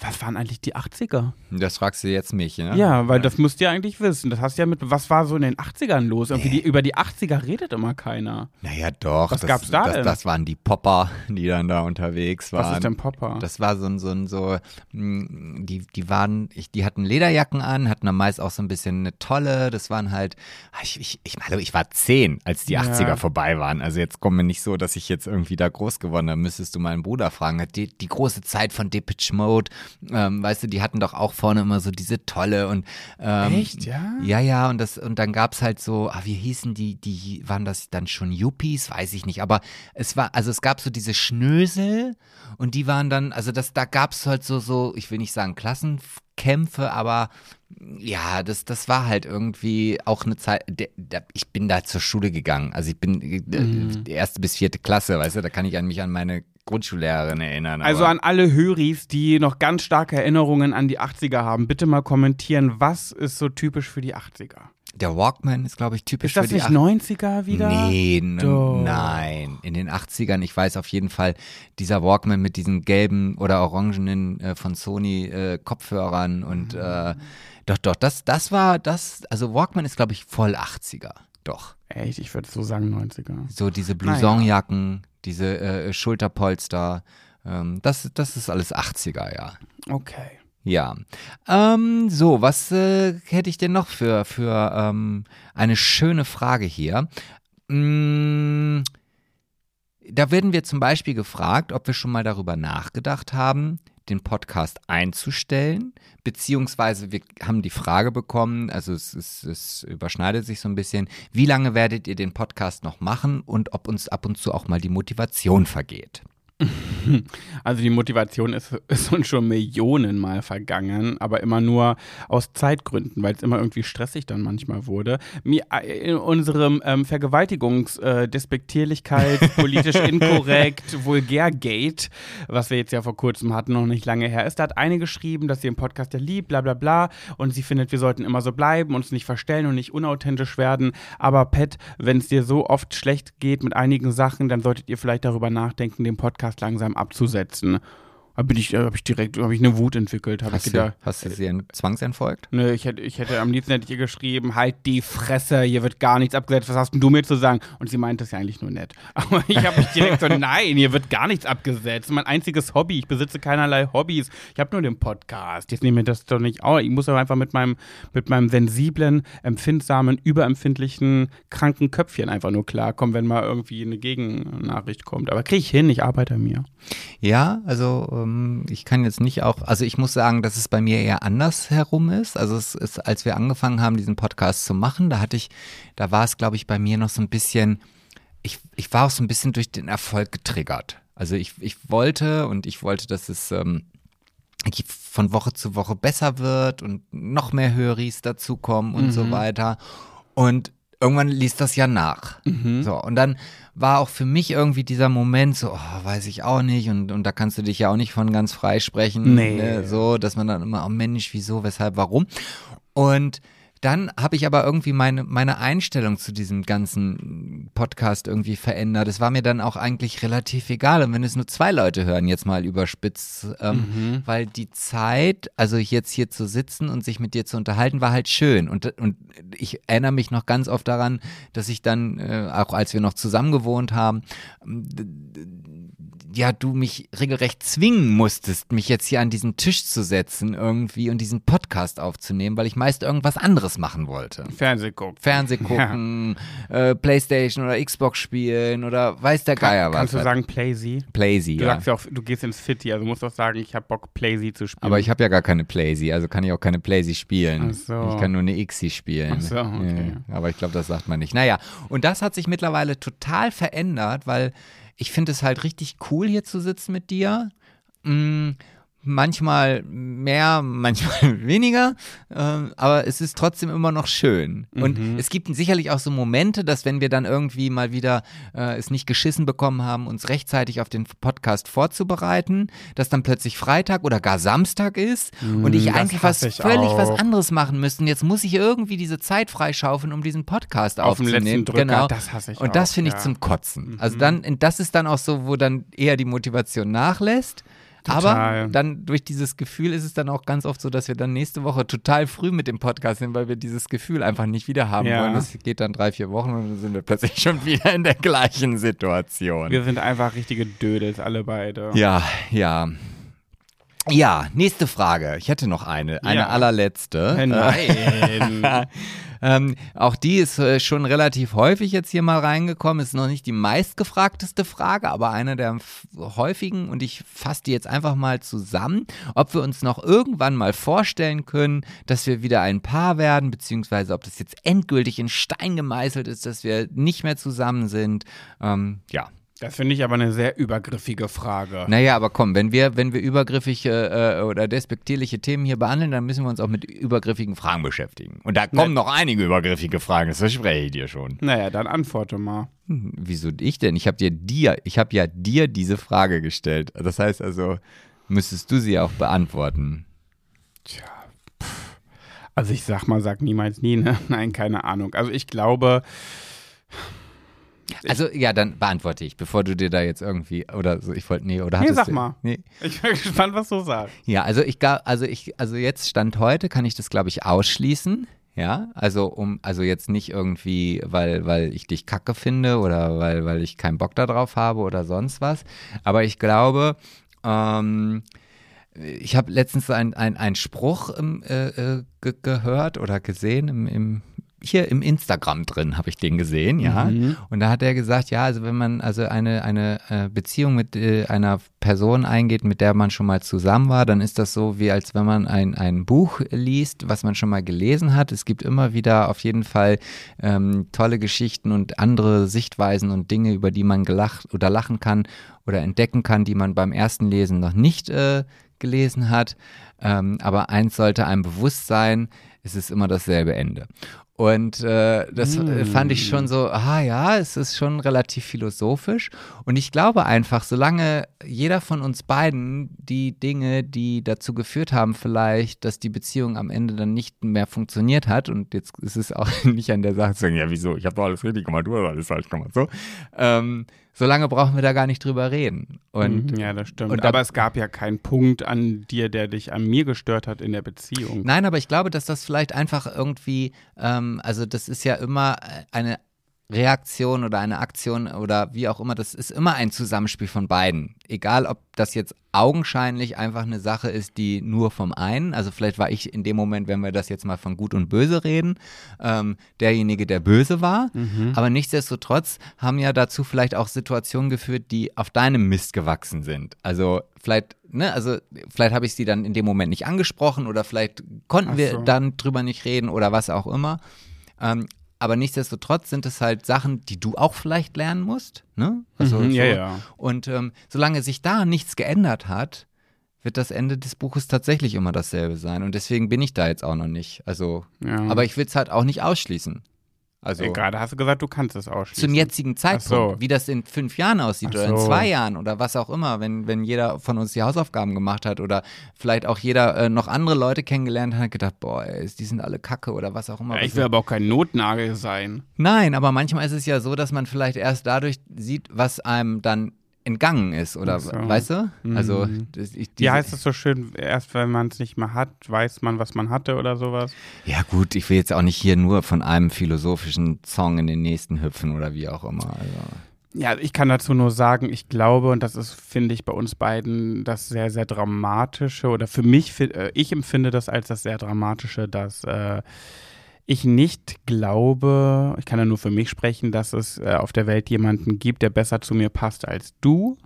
was waren eigentlich die 80er? Das fragst du jetzt mich, ne? Ja, weil das müsst ihr eigentlich wissen. Das hast du ja mit, was war so in den 80ern los? Irgendwie die, über die 80er redet immer keiner. Naja, doch. Was das, gab's da das, denn? Das waren die Popper, die dann da unterwegs waren. Was ist denn Popper? Das war so ein, so ein, so, mh, die, die waren, ich, die hatten Lederjacken an, hatten dann meist auch so ein bisschen eine Tolle. Das waren halt, ah, ich, ich, ich meine, ich war zehn, als die Ja. 80er vorbei waren. Also jetzt kommt mir nicht so, dass ich jetzt irgendwie da groß geworden bin. Müsstest du meinen Bruder fragen. Die, die große Zeit von Depeche Mode, ähm, weißt du, die hatten doch auch vorne immer so diese Tolle und ähm, Echt, ja? ja, ja, und das, und dann gab's halt so, ah, wie hießen die, die, waren das dann schon Yuppies? Weiß ich nicht. Aber es war, also es gab so diese Schnösel und die waren dann, also das, da gab's halt so, so, ich will nicht sagen Klassenkämpfe, aber ja, das, das war halt irgendwie auch eine Zeit, der, der, ich bin da zur Schule gegangen. Also ich bin äh, Mhm. erste bis vierte Klasse, weißt du, da kann ich an mich an meine Grundschullehrerin erinnern. Also an alle Höris, die noch ganz starke Erinnerungen an die 80er haben, bitte mal kommentieren, was ist so typisch für die 80er? Der Walkman ist, glaube ich, typisch Ist das für die nicht 80er. 90er wieder? Nee, nein. In den 80ern, ich weiß auf jeden Fall, dieser Walkman mit diesen gelben oder orangenen äh, von Sony äh, Kopfhörern und äh, doch, doch, das, das war das, also Walkman ist, glaube ich, voll 80er. Doch. Echt, ich würde so sagen 90er. So diese Blousonjacken, diese äh, Schulterpolster, ähm, das, das ist alles 80er, ja. Okay. Ja. Ähm, so, was äh, hätte ich denn noch für, für ähm, eine schöne Frage hier? Mm, da werden wir zum Beispiel gefragt, ob wir schon mal darüber nachgedacht haben, den Podcast einzustellen, beziehungsweise wir haben die Frage bekommen, also es, es, es überschneidet sich so ein bisschen, wie lange werdet ihr den Podcast noch machen und ob uns ab und zu auch mal die Motivation vergeht. Also die Motivation ist, ist uns schon Millionenmal vergangen, aber immer nur aus Zeitgründen, weil es immer irgendwie stressig dann manchmal wurde. Äh, in unserem ähm, Vergewaltigungs-, äh, Despektierlichkeit, politisch inkorrekt, Vulgär-Gate, was wir jetzt ja vor kurzem hatten, noch nicht lange her ist, da hat eine geschrieben, dass sie den Podcast ja liebt, bla bla bla, und sie findet, wir sollten immer so bleiben, uns nicht verstellen und nicht unauthentisch werden. Aber Pat, wenn es dir so oft schlecht geht mit einigen Sachen, dann solltet ihr vielleicht darüber nachdenken, den Podcast langsam abzusetzen. Da bin ich, habe ich direkt, habe ich eine Wut entwickelt. Hab Hast, ich du, gedacht, hast du sie ent- zwangsentfolgt? Nö, ich hätte, ich hätte am liebsten hätte ich ihr geschrieben, halt die Fresse, hier wird gar nichts abgesetzt, was hast denn du mir zu sagen? Und sie meinte es ja eigentlich nur nett. Aber ich habe mich direkt so, nein, hier wird gar nichts abgesetzt. Mein einziges Hobby, ich besitze keinerlei Hobbys. Ich habe nur den Podcast. Jetzt nehme mir das doch nicht auf. Ich muss aber einfach mit meinem, mit meinem sensiblen, empfindsamen, überempfindlichen, kranken Köpfchen einfach nur klarkommen, wenn mal irgendwie eine Gegennachricht kommt. Aber kriege ich hin, ich arbeite an mir. Ja, also ähm, ich kann jetzt nicht auch, also ich muss sagen, dass es bei mir eher anders herum ist. Also es ist, als wir angefangen haben, diesen Podcast zu machen, da hatte ich, da war es, glaube ich, bei mir noch so ein bisschen, ich, ich war auch so ein bisschen durch den Erfolg getriggert. Also ich, ich wollte und ich wollte, dass es ähm, von Woche zu Woche besser wird und noch mehr Höris dazukommen und so weiter. Und irgendwann ließ das ja nach. So, und dann war auch für mich irgendwie dieser Moment so, oh, weiß ich auch nicht, und, und da kannst du dich ja auch nicht von ganz frei sprechen. Nee. Ne, so, dass man dann immer, oh Mensch, wieso, weshalb, warum? Und dann habe ich aber irgendwie meine, meine Einstellung zu diesem ganzen Podcast irgendwie verändert. Es war mir dann auch eigentlich relativ egal. Und wenn es nur zwei Leute hören, jetzt mal überspitzt, ähm, weil die Zeit, also jetzt hier zu sitzen und sich mit dir zu unterhalten, war halt schön. Und, und ich erinnere mich noch ganz oft daran, dass ich dann, äh, auch als wir noch zusammen gewohnt haben, ja, du mich regelrecht zwingen musstest, mich jetzt hier an diesen Tisch zu setzen irgendwie und diesen Podcast aufzunehmen, weil ich meist irgendwas anderes machen wollte. Fernseh gucken. Fernseh gucken, äh, Playstation oder Xbox spielen oder weiß der Geier was. Kannst du sagen Playsy? Playsy, Du ja. sagst ja auch, du gehst ins City, also musst doch sagen, ich habe Bock, Playsy zu spielen. Aber ich habe ja gar keine Playsy, also kann ich auch keine Playsy spielen. Ach so. Ich kann nur eine Xi spielen. Ach so, okay. Ja, aber ich glaube, das sagt man nicht. Naja, und das hat sich mittlerweile total verändert, weil ich finde es halt richtig cool, hier zu sitzen mit dir. Mm, manchmal mehr, manchmal weniger, ähm, aber es ist trotzdem immer noch schön. Und es gibt sicherlich auch so Momente, dass wenn wir dann irgendwie mal wieder äh, es nicht geschissen bekommen haben, uns rechtzeitig auf den Podcast vorzubereiten, dass dann plötzlich Freitag oder gar Samstag ist und ich das eigentlich was ich völlig was auch. anderes machen müsste. Und jetzt muss ich irgendwie diese Zeit freischaufeln, um diesen Podcast Auf aufzunehmen. letzten Drücker, genau. das hasse ich Und das finde ich ja. Mhm. zum Kotzen. Also dann, das ist dann auch so, wo dann eher die Motivation nachlässt. Aber dann durch dieses Gefühl ist es dann auch ganz oft so, dass wir dann nächste Woche total früh mit dem Podcast sind, weil wir dieses Gefühl einfach nicht wieder haben Ja. wollen. Das geht dann drei, vier Wochen und dann sind wir plötzlich schon wieder in der gleichen Situation. Wir sind einfach richtige Dödels, alle beide. Ja, ja. Ja, nächste Frage. Ich hätte noch eine, eine Ja. allerletzte. Nein. Ähm, auch die ist äh, schon relativ häufig jetzt hier mal reingekommen. Ist noch nicht die meistgefragteste Frage, aber eine der häufigen. Und ich fasse die jetzt einfach mal zusammen, ob wir uns noch irgendwann mal vorstellen können, dass wir wieder ein Paar werden, beziehungsweise ob das jetzt endgültig in Stein gemeißelt ist, dass wir nicht mehr zusammen sind. Ähm, ja. Das finde ich aber eine sehr übergriffige Frage. Naja, aber komm, wenn wir, wenn wir übergriffige äh, oder despektierliche Themen hier behandeln, dann müssen wir uns auch mit übergriffigen Fragen beschäftigen. Und da kommen noch einige übergriffige Fragen, das verspreche ich dir schon. Naja, dann antworte mal. Hm, Wieso ich denn? Ich habe dir dir, ich habe ja dir diese Frage gestellt. Das heißt also, müsstest du sie auch beantworten. Also ich sag mal, sag niemals nie, ne? Nein, keine Ahnung. Also ich glaube, Also ja, dann beantworte ich, bevor du dir da jetzt irgendwie oder so. Ich wollte nee oder Nee, sag du, mal. Nee. ich bin gespannt, was du sagst. Ja, also ich also ich also jetzt stand heute kann ich das glaube ich ausschließen. Ja, also um also jetzt nicht irgendwie, weil weil ich dich kacke finde oder weil weil ich keinen Bock darauf habe oder sonst was, aber ich glaube ähm, ich habe letztens einen ein Spruch ähm, äh, äh, ge gehört oder gesehen im, im hier im Instagram drin habe ich den gesehen, ja. Und da hat er gesagt, ja, also wenn man also eine eine äh, Beziehung mit äh, einer Person eingeht, mit der man schon mal zusammen war, dann ist das so wie als wenn man ein ein Buch liest, was man schon mal gelesen hat. Es gibt immer wieder auf jeden Fall ähm, tolle Geschichten und andere Sichtweisen und Dinge, über die man gelacht oder lachen kann oder entdecken kann, die man beim ersten Lesen noch nicht äh, gelesen hat. Ähm, aber eins sollte einem bewusst sein, es ist immer dasselbe Ende. Und äh, das äh, fand ich schon so, ah ja, es ist schon relativ philosophisch. Und ich glaube einfach, solange jeder von uns beiden die Dinge, die dazu geführt haben, vielleicht, dass die Beziehung am Ende dann nicht mehr funktioniert hat, und jetzt ist es auch nicht an der Sache zu sagen, ja, wieso, ich habe doch alles richtig gemacht, du hast alles falsch gemacht, so. Ähm, so lange brauchen wir da gar nicht drüber reden. Und Mhm, ja, das stimmt. und da- aber es gab ja keinen Punkt an dir, der dich an mir gestört hat in der Beziehung. Nein, aber ich glaube, dass das vielleicht einfach irgendwie, ähm, also das ist ja immer eine Reaktion oder eine Aktion oder wie auch immer, das ist immer ein Zusammenspiel von beiden. Egal, ob das jetzt augenscheinlich einfach eine Sache ist, die nur vom einen, also vielleicht war ich in dem Moment, wenn wir das jetzt mal von gut und böse reden, ähm, derjenige, der böse war, aber nichtsdestotrotz haben ja dazu vielleicht auch Situationen geführt, die auf deinem Mist gewachsen sind. Also vielleicht, ne, also vielleicht habe ich sie dann in dem Moment nicht angesprochen oder vielleicht konnten Ach wir so. dann drüber nicht reden oder was auch immer. Ähm, aber nichtsdestotrotz sind es halt Sachen, die du auch vielleicht lernen musst. Ne? Also Mhm, so. ja, ja. Und ähm, solange sich da nichts geändert hat, wird das Ende des Buches tatsächlich immer dasselbe sein. Und deswegen bin ich da jetzt auch noch nicht. Also, Ja. aber ich will es halt auch nicht ausschließen. Also Ey, Gerade hast du gesagt, du kannst es ausschließen. zum jetzigen Zeitpunkt, so. wie das in fünf Jahren aussieht Ach oder in so. zwei Jahren oder was auch immer, wenn, wenn jeder von uns die Hausaufgaben gemacht hat oder vielleicht auch jeder äh, noch andere Leute kennengelernt hat, hat gedacht, boah, ey, die sind alle kacke oder was auch immer. Ja, ich will aber auch kein Notnagel sein. Nein, aber manchmal ist es ja so, dass man vielleicht erst dadurch sieht, was einem dann entgangen ist oder so. weißt du? Also Mhm. das, ich, Wie diese- heißt es so schön, erst wenn man es nicht mehr hat, weiß man, was man hatte oder sowas? Ja gut, ich will jetzt auch nicht hier nur von einem philosophischen Song in den nächsten hüpfen oder wie auch immer. Also. Ja, ich kann dazu nur sagen, ich glaube, und das ist, finde ich, bei uns beiden das sehr, sehr dramatische, oder für mich, äh, ich empfinde das als das sehr dramatische, dass äh, ich nicht glaube, ich kann ja nur für mich sprechen, dass es äh, auf der Welt jemanden gibt, der besser zu mir passt als du.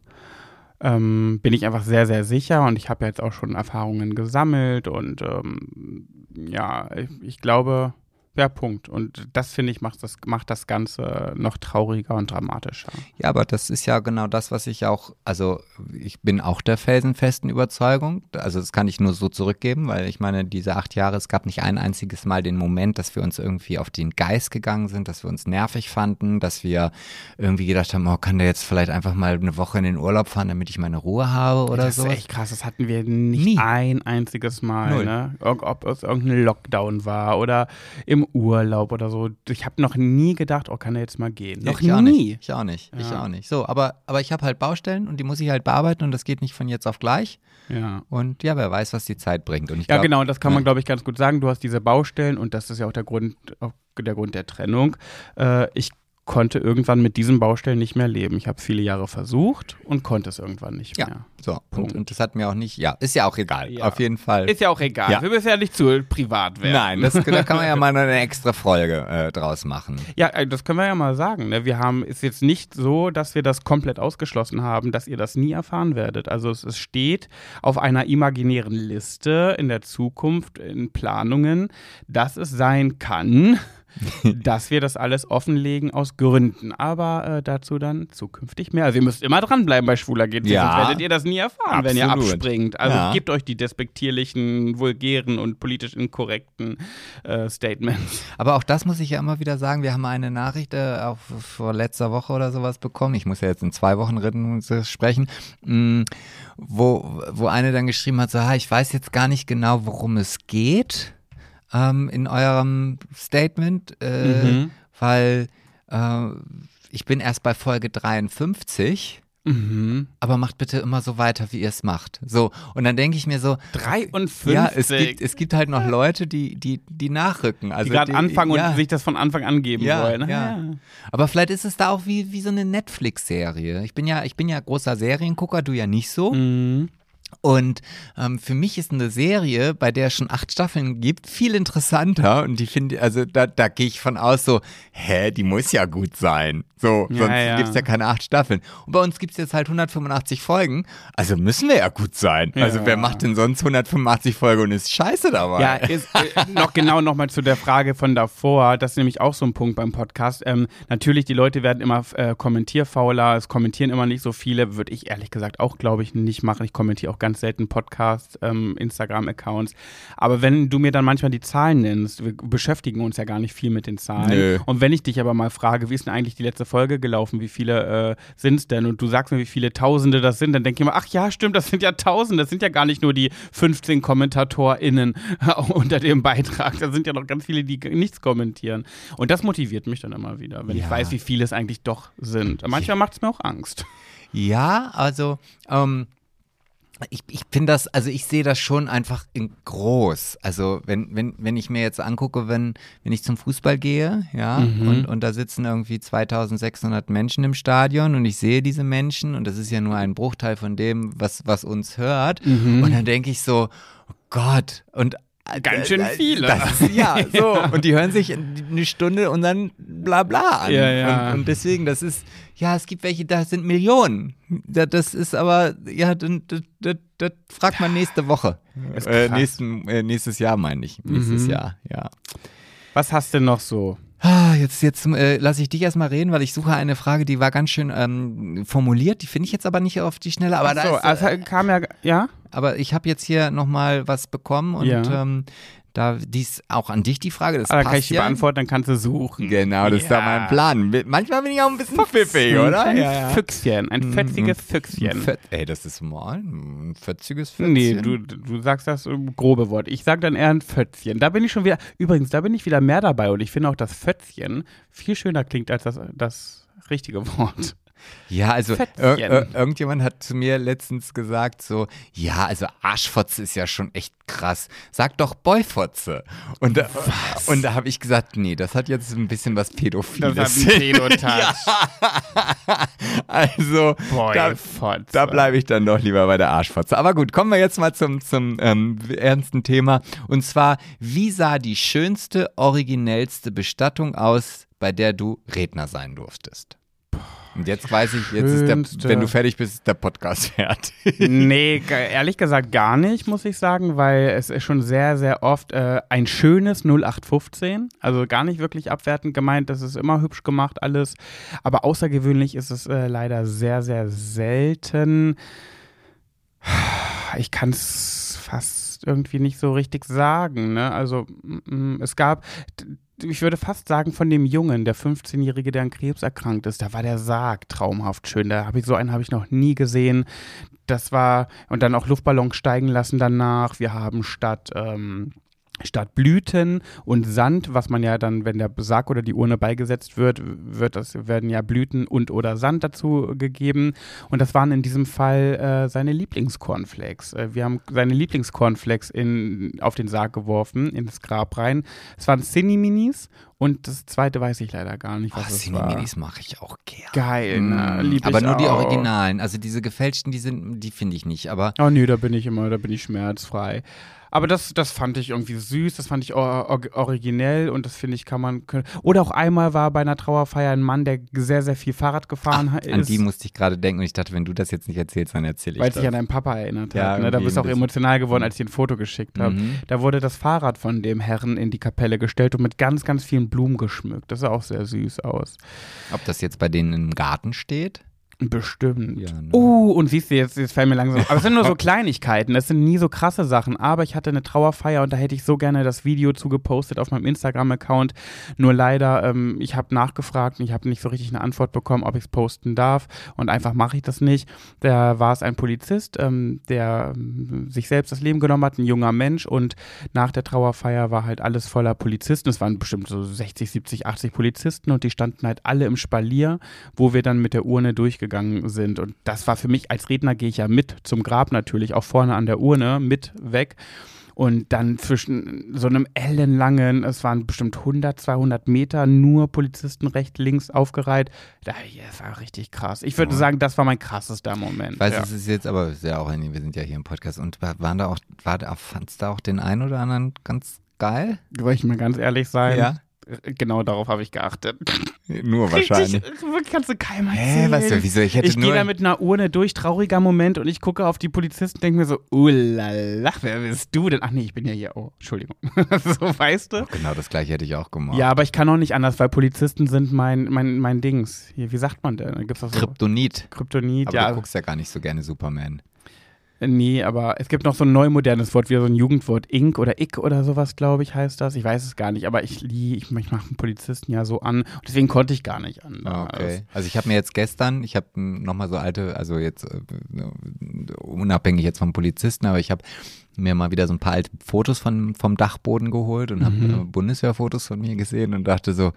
Ähm, bin ich einfach sehr, sehr sicher und ich habe jetzt auch schon Erfahrungen gesammelt und ähm, ja, ich, ich glaube, ja, Punkt. Und das, finde ich, macht das, macht das Ganze noch trauriger und dramatischer. Ja, aber das ist ja genau das, was ich auch, also ich bin auch der felsenfesten Überzeugung, also das kann ich nur so zurückgeben, weil ich meine, diese acht Jahre, es gab nicht ein einziges Mal den Moment, dass wir uns irgendwie auf den Geist gegangen sind, dass wir uns nervig fanden, dass wir irgendwie gedacht haben, oh, kann der jetzt vielleicht einfach mal eine Woche in den Urlaub fahren, damit ich meine Ruhe habe oder das so. ist echt krass, das hatten wir nicht Nie. ein einziges Mal. Ne? Ob es irgendein Lockdown war oder im Urlaub oder so. Ich habe noch nie gedacht, oh, kann er jetzt mal gehen. Noch ich auch nie. nicht. Ich auch nicht. Ich Ja. auch nicht. So, aber, aber ich habe halt Baustellen und die muss ich halt bearbeiten und das geht nicht von jetzt auf gleich. Ja. Und ja, wer weiß, was die Zeit bringt. Und ich Ja, glaub, genau, das kann man, ja. glaube ich, ganz gut sagen. Du hast diese Baustellen und das ist ja auch der Grund, auch der Grund der Trennung. Äh, ich konnte irgendwann mit diesen Baustellen nicht mehr leben. Ich habe viele Jahre versucht und konnte es irgendwann nicht Ja, mehr. so. Und, Punkt. und das hat mir auch nicht, ja, ist ja auch egal. Ja. Auf jeden Fall. Ist ja auch egal. Ja. Wir müssen ja nicht zu privat werden. Nein, das, da kann man ja mal eine extra Folge äh, draus machen. Ja, äh, das können wir ja mal sagen. Ne? Wir haben, ist jetzt nicht so, dass wir das komplett ausgeschlossen haben, dass ihr das nie erfahren werdet. Also es, es steht auf einer imaginären Liste in der Zukunft, in Planungen, dass es sein kann, dass wir das alles offenlegen aus Gründen. Aber äh, dazu dann zukünftig mehr. Also ihr müsst immer dranbleiben bei Schwuler geht, Ja. sonst werdet ihr das nie erfahren, wenn ihr Absolut. abspringt. Also Ja. gebt euch die despektierlichen, vulgären und politisch inkorrekten äh, Statements. Aber auch das muss ich ja immer wieder sagen. Wir haben eine Nachricht äh, auch vor letzter Woche oder sowas bekommen. Ich muss ja jetzt in zwei Wochen Rhythmen sprechen, mh, wo, wo eine dann geschrieben hat, so, "Ha, ich weiß jetzt gar nicht genau, worum es geht ähm, in eurem Statement, äh, Mhm. weil äh, ich bin erst bei Folge 53. Mhm. aber macht bitte immer so weiter, wie ihr es macht. So, und dann denke ich mir so, 53. ja, es gibt, es gibt halt noch Leute, die, die, die nachrücken. Also die gerade anfangen ja, und sich das von Anfang an geben Ja, wollen. ja. Aber vielleicht ist es da auch wie, wie so eine Netflix-Serie. Ich bin ja, ich bin ja großer Seriengucker, du ja nicht so. Mhm. Und ähm, für mich ist eine Serie, bei der es schon acht Staffeln gibt, viel interessanter. Und die finde, also da, da gehe ich von aus so, hä, die muss ja gut sein. So, Ja, sonst ja. gibt es ja keine acht Staffeln. Und bei uns gibt es jetzt halt 185 Folgen. Also müssen wir ja gut sein. Also Ja. wer macht denn sonst 185 Folgen und ist scheiße dabei? Ja, ist, äh, noch genau nochmal zu der Frage von davor. Das ist nämlich auch so ein Punkt beim Podcast. Ähm, natürlich, die Leute werden immer äh, kommentierfauler, es kommentieren immer nicht so viele. Würde ich ehrlich gesagt auch, glaube ich, nicht machen. Ich kommentiere auch auch ganz selten Podcasts, ähm, Instagram-Accounts. Aber wenn du mir dann manchmal die Zahlen nennst, wir beschäftigen uns ja gar nicht viel mit den Zahlen. Nö. Und wenn ich dich aber mal frage, wie ist denn eigentlich die letzte Folge gelaufen, wie viele äh, sind es denn? Und du sagst mir, wie viele Tausende das sind, dann denke ich mir, ach ja, stimmt, das sind ja Tausende, das sind ja gar nicht nur die 15 KommentatorInnen unter dem Beitrag, da sind ja noch ganz viele, die nichts kommentieren. Und das motiviert mich dann immer wieder, wenn ich Ja. weiß, wie viele es eigentlich doch sind. Manchmal macht es mir auch Angst. Ja, also ähm, ich, ich finde das, also ich sehe das schon einfach in groß. Also wenn, wenn, wenn ich mir jetzt angucke, wenn, wenn ich zum Fußball gehe, ja, Mhm. und, und da sitzen irgendwie 2600 Menschen im Stadion und ich sehe diese Menschen und das ist ja nur ein Bruchteil von dem, was, was uns hört. Mhm. Und dann denke ich so, oh Gott, und Ganz schön viele. Das ja, so. Und die hören sich eine Stunde und dann bla bla an. Ja, ja. Und, und deswegen, das ist, ja, es gibt welche, da sind Millionen. Da- Das ist aber, ja, das, das, das fragt man nächste Woche. Äh, nächsten, äh, nächstes Jahr meine ich. Nächstes Mhm. Jahr, ja. Was hast du noch so? Ah, jetzt jetzt äh, lasse ich dich erstmal reden, weil ich suche eine Frage, die war ganz schön ähm, formuliert. Die finde ich jetzt aber nicht auf die Schnelle. Aber, da so, ist, also äh, kam ja, ja? Aber ich habe jetzt hier nochmal was bekommen und Ja. ähm, da dies auch an dich die Frage. Das Ah, da passt kann ich die ja. beantworten, dann kannst du suchen. Genau, das ist da Ja. mein Plan. Manchmal bin ich auch ein bisschen pfiffig, oder? Ein Füchschen, ein fetziges Ein Füchschen. Fett, ey, das ist mal ein fetziges Füchschen. Nee, du, du sagst das grobe Wort. Ich sag dann eher ein Fötzchen. Da bin ich schon wieder, übrigens, da bin ich wieder mehr dabei und ich finde auch, dass Fötzchen viel schöner klingt als das, das richtige Wort. Ja, also ir ir irgendjemand hat zu mir letztens gesagt so, ja, also Arschfotze ist ja schon echt krass. Sag doch Boyfotze. Und da, und da habe ich gesagt, nee, das hat jetzt ein bisschen was Pädophiles. Das hat einen Pedotouch. also da, Boyfotze. da bleibe ich dann doch lieber bei der Arschfotze. Aber gut, kommen wir jetzt mal zum, zum ähm, ernsten Thema. Und zwar, wie sah die schönste, originellste Bestattung aus, bei der du Redner sein durftest? Und jetzt weiß ich, jetzt ist der, wenn du fertig bist, ist der Podcast fertig. Nee, ehrlich gesagt gar nicht, muss ich sagen, weil es ist schon sehr, sehr oft äh, ein schönes 0815. Also gar nicht wirklich abwertend gemeint, das ist immer hübsch gemacht alles. Aber außergewöhnlich ist es äh, leider sehr, sehr selten. Ich kann es fast irgendwie nicht so richtig sagen. Ne? Also mm, mm, es gab, ich würde fast sagen, von dem Jungen, der 15-Jährige, der an Krebs erkrankt ist, da war der Sarg traumhaft schön. Da habe ich so einen habe ich noch nie gesehen. Das war und dann auch Luftballons steigen lassen danach. Wir haben statt ähm, Statt Blüten und Sand, was man ja dann, wenn der Sarg oder die Urne beigesetzt wird, wird das, werden ja Blüten und oder Sand dazu gegeben. Und das waren in diesem Fall äh, seine Lieblingscornflakes. Äh, wir haben seine Lieblingscornflakes in, auf den Sarg geworfen, in das Grab rein. Es waren Cinni-Minis und das zweite weiß ich leider gar nicht, was Oh, es. Cineminis mache ich auch gerne. Geil, ne? Mm, Lieb aber nur die auch. Originalen. Also diese gefälschten, die sind, die finde ich nicht. Aber Oh nee, da bin ich immer, da bin ich schmerzfrei. Aber das, das fand ich irgendwie süß, das fand ich or or originell und das finde ich kann man. können- Oder auch einmal war bei einer Trauerfeier ein Mann, der sehr, sehr viel Fahrrad gefahren an ist. die musste ich gerade denken und ich dachte, wenn du das jetzt nicht erzählst, dann erzähle ich weil es das. sich an deinen Papa erinnert Ja, hat. Ne? Da bist du auch emotional geworden, als ich ein Foto geschickt habe. Mhm. Da wurde das Fahrrad von dem Herrn in die Kapelle gestellt und mit ganz, ganz vielen Blumen geschmückt. Das sah auch sehr süß aus. Ob das jetzt bei denen im Garten steht? Bestimmt. Ja, ne? Uh, und siehst du, jetzt, jetzt fällt mir langsam. Aber es sind nur so Kleinigkeiten, das sind nie so krasse Sachen. Aber ich hatte eine Trauerfeier und da hätte ich so gerne das Video zugepostet auf meinem Instagram-Account. Nur leider, ähm, ich habe nachgefragt und ich habe nicht so richtig eine Antwort bekommen, ob ich es posten darf. Und einfach mache ich das nicht. Da war es ein Polizist, ähm, der ähm, sich selbst das Leben genommen hat, ein junger Mensch. Und nach der Trauerfeier war halt alles voller Polizisten. Es waren bestimmt so 60, 70, 80 Polizisten und die standen halt alle im Spalier, wo wir dann mit der Urne durchgegangen sind. Und das war für mich, als Redner gehe ich ja mit zum Grab natürlich, auch vorne an der Urne, mit weg. Und dann zwischen so einem ellenlangen, es waren bestimmt 100, 200 Meter, nur Polizisten rechts, links aufgereiht. Das war richtig krass. Ich würde Ja. sagen, das war mein krassester Moment. Ich weiß, ja. es ist jetzt aber ja auch, wir sind ja hier im Podcast und wa- waren da auch, war da, fandst du da auch den einen oder anderen ganz geil? Soll ich mal ganz ehrlich sein? Ja. Genau darauf habe ich geachtet. Nur wahrscheinlich. Richtig, wirklich kannst du keinem Hä, erzählen. was, wieso? Ich Ich gehe da mit einer Urne durch, trauriger Moment, und ich gucke auf die Polizisten, denke mir so, ulala, wer bist du denn? Ach nee, ich bin ja hier. Oh, Entschuldigung. so, weißt du? genau das gleiche hätte ich auch gemacht. Ja, aber ich kann auch nicht anders, weil Polizisten sind mein, mein, mein Dings. Hier, wie sagt man denn? Gibt's auch so Kryptonit. Kryptonit, Aber ja. du guckst ja gar nicht so gerne Superman. Nee, aber es gibt noch so ein neu modernes Wort, wie so ein Jugendwort. Ink oder Ick oder sowas, glaube ich, heißt das. Ich weiß es gar nicht, aber ich, ich, ich mache einen Polizisten ja so an. Deswegen konnte ich gar nicht an. Ah, okay. Also ich habe mir jetzt gestern, ich habe nochmal so alte, also jetzt äh, unabhängig jetzt vom Polizisten, aber ich habe mir mal wieder so ein paar alte Fotos von, vom Dachboden geholt und habe mhm. Äh, Bundeswehrfotos von mir gesehen und dachte so,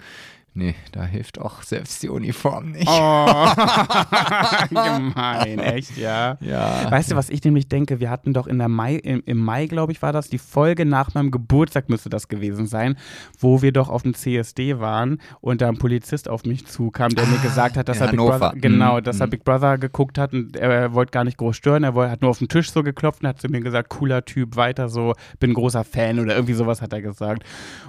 Nee, da hilft auch selbst die Uniform nicht. Oh, gemein, echt, ja. ja. Weißt du, was ich nämlich denke? Wir hatten doch in der Mai, im, im Mai, glaube ich, war das, die Folge nach meinem Geburtstag müsste das gewesen sein, wo wir doch auf dem CSD waren und da ein Polizist auf mich zukam, der ah, mir gesagt hat, dass er Big Brother, genau, mhm. dass er mhm. Big Brother geguckt hat und er wollte gar nicht groß stören, er wollte, hat nur auf den Tisch so geklopft und hat zu mir gesagt, cooler Typ, weiter so, bin großer Fan oder irgendwie sowas hat er gesagt.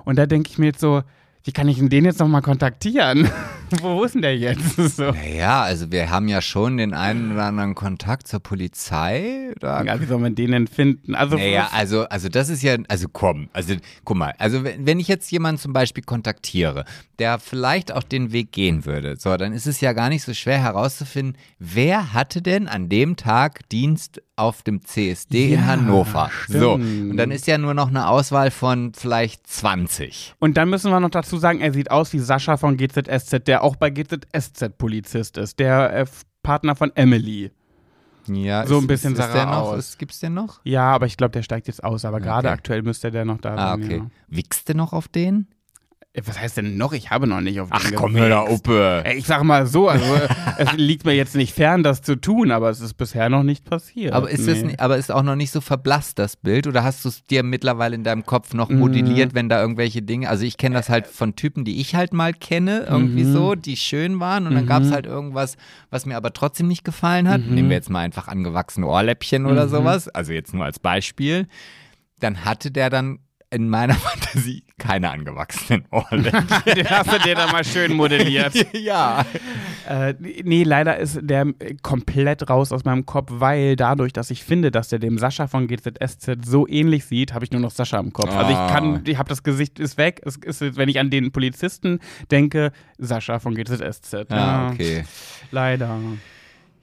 Und da denke ich mir jetzt so, wie kann ich denn den jetzt nochmal kontaktieren? Wo ist denn der jetzt? so. Naja, also wir haben ja schon den einen oder anderen Kontakt zur Polizei. Da ja, wie soll man den denn finden? Also, naja, also, also das ist ja, also komm, also guck mal, also wenn ich jetzt jemanden zum Beispiel kontaktiere, der vielleicht auch den Weg gehen würde, so, dann ist es ja gar nicht so schwer herauszufinden, wer hatte denn an dem Tag Dienst auf dem CSD ja, in Hannover. Stimmt. So, und dann ist ja nur noch eine Auswahl von vielleicht 20. Und dann müssen wir noch dazu sagen, er sieht aus wie Sascha von GZSZ, der auch bei GZSZ Polizist ist, der äh, Partner von Emily. Ja, so ein bisschen ist, ist der noch? Ist, gibt's den noch? Ja, aber ich glaube, der steigt jetzt aus. Aber okay. gerade aktuell müsste der noch da ah, sein. okay. Ja. Wichst du noch auf den? Was heißt denn noch? Ich habe noch nicht auf Ach komm, hör da Uppe. Ich sag mal so, also es liegt mir jetzt nicht fern, das zu tun, aber es ist bisher noch nicht passiert. Aber ist, nee. das, aber ist auch noch nicht so verblasst, das Bild? Oder hast du es dir mittlerweile in deinem Kopf noch modelliert, mm. wenn da irgendwelche Dinge, also ich kenne das halt von Typen, die ich halt mal kenne, irgendwie mm so, die schön waren und dann gab es mhm. halt irgendwas, was mir aber trotzdem nicht gefallen hat. -hmm. Nehmen wir jetzt mal einfach angewachsene Ohrläppchen oder mhm. sowas, also jetzt nur als Beispiel. Dann hatte der dann in meiner Fantasie keine angewachsenen Ohrläppchen. Den hast du dir dann mal schön modelliert. ja. Äh, nee, leider ist der komplett raus aus meinem Kopf, weil dadurch, dass ich finde, dass der dem Sascha von GZSZ so ähnlich sieht, habe ich nur noch Sascha im Kopf. Oh. Also ich kann, ah. ich habe das Gesicht ist weg. Es ist, wenn ich an den Polizisten denke, Sascha von GZSZ. Ah, ja, okay. Leider.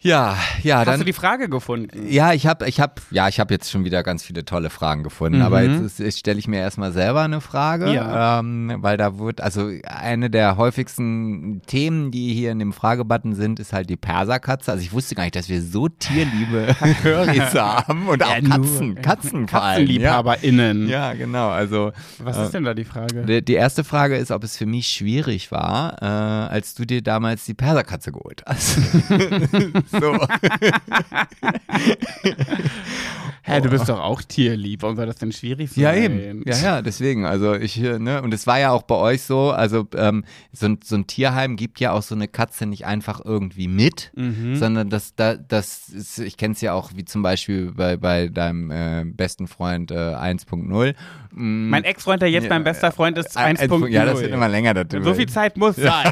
Ja, ja, Hast dann. Du die Frage gefunden? Ja, ich habe, ich habe, ja, ich habe jetzt schon wieder ganz viele tolle Fragen gefunden. Mhm. Aber jetzt, jetzt stelle ich mir erstmal selber eine Frage, ja. ähm, weil da wird, also eine der häufigsten Themen, die hier in dem Fragebutton sind, ist halt die Perserkatze. Also ich wusste gar nicht, dass wir so tierliebe Höris haben und auch ja, Katzen, Katzen KatzenliebhaberInnen. Ja. ja, genau. Also was ist äh, denn da die Frage? Die, die, erste Frage ist, ob es für mich schwierig war, äh, als du dir damals die Perserkatze geholt hast. So. Hä, du bist doch auch tierlieb. Warum soll das denn schwierig sein? Ja, eben. Ja, ja, deswegen. Also ich, ne, und es war ja auch bei euch so, also ähm, so, ein, so ein Tierheim gibt ja auch so eine Katze nicht einfach irgendwie mit, mhm. sondern das, da, das ist, ich kenne es ja auch wie zum Beispiel bei, bei deinem äh, besten Freund äh, 1.0. Mm. Mein Ex-Freund, der jetzt ja, mein bester Freund ist, 1.0. Ja, das wird immer länger. Das so viel Zeit muss sein.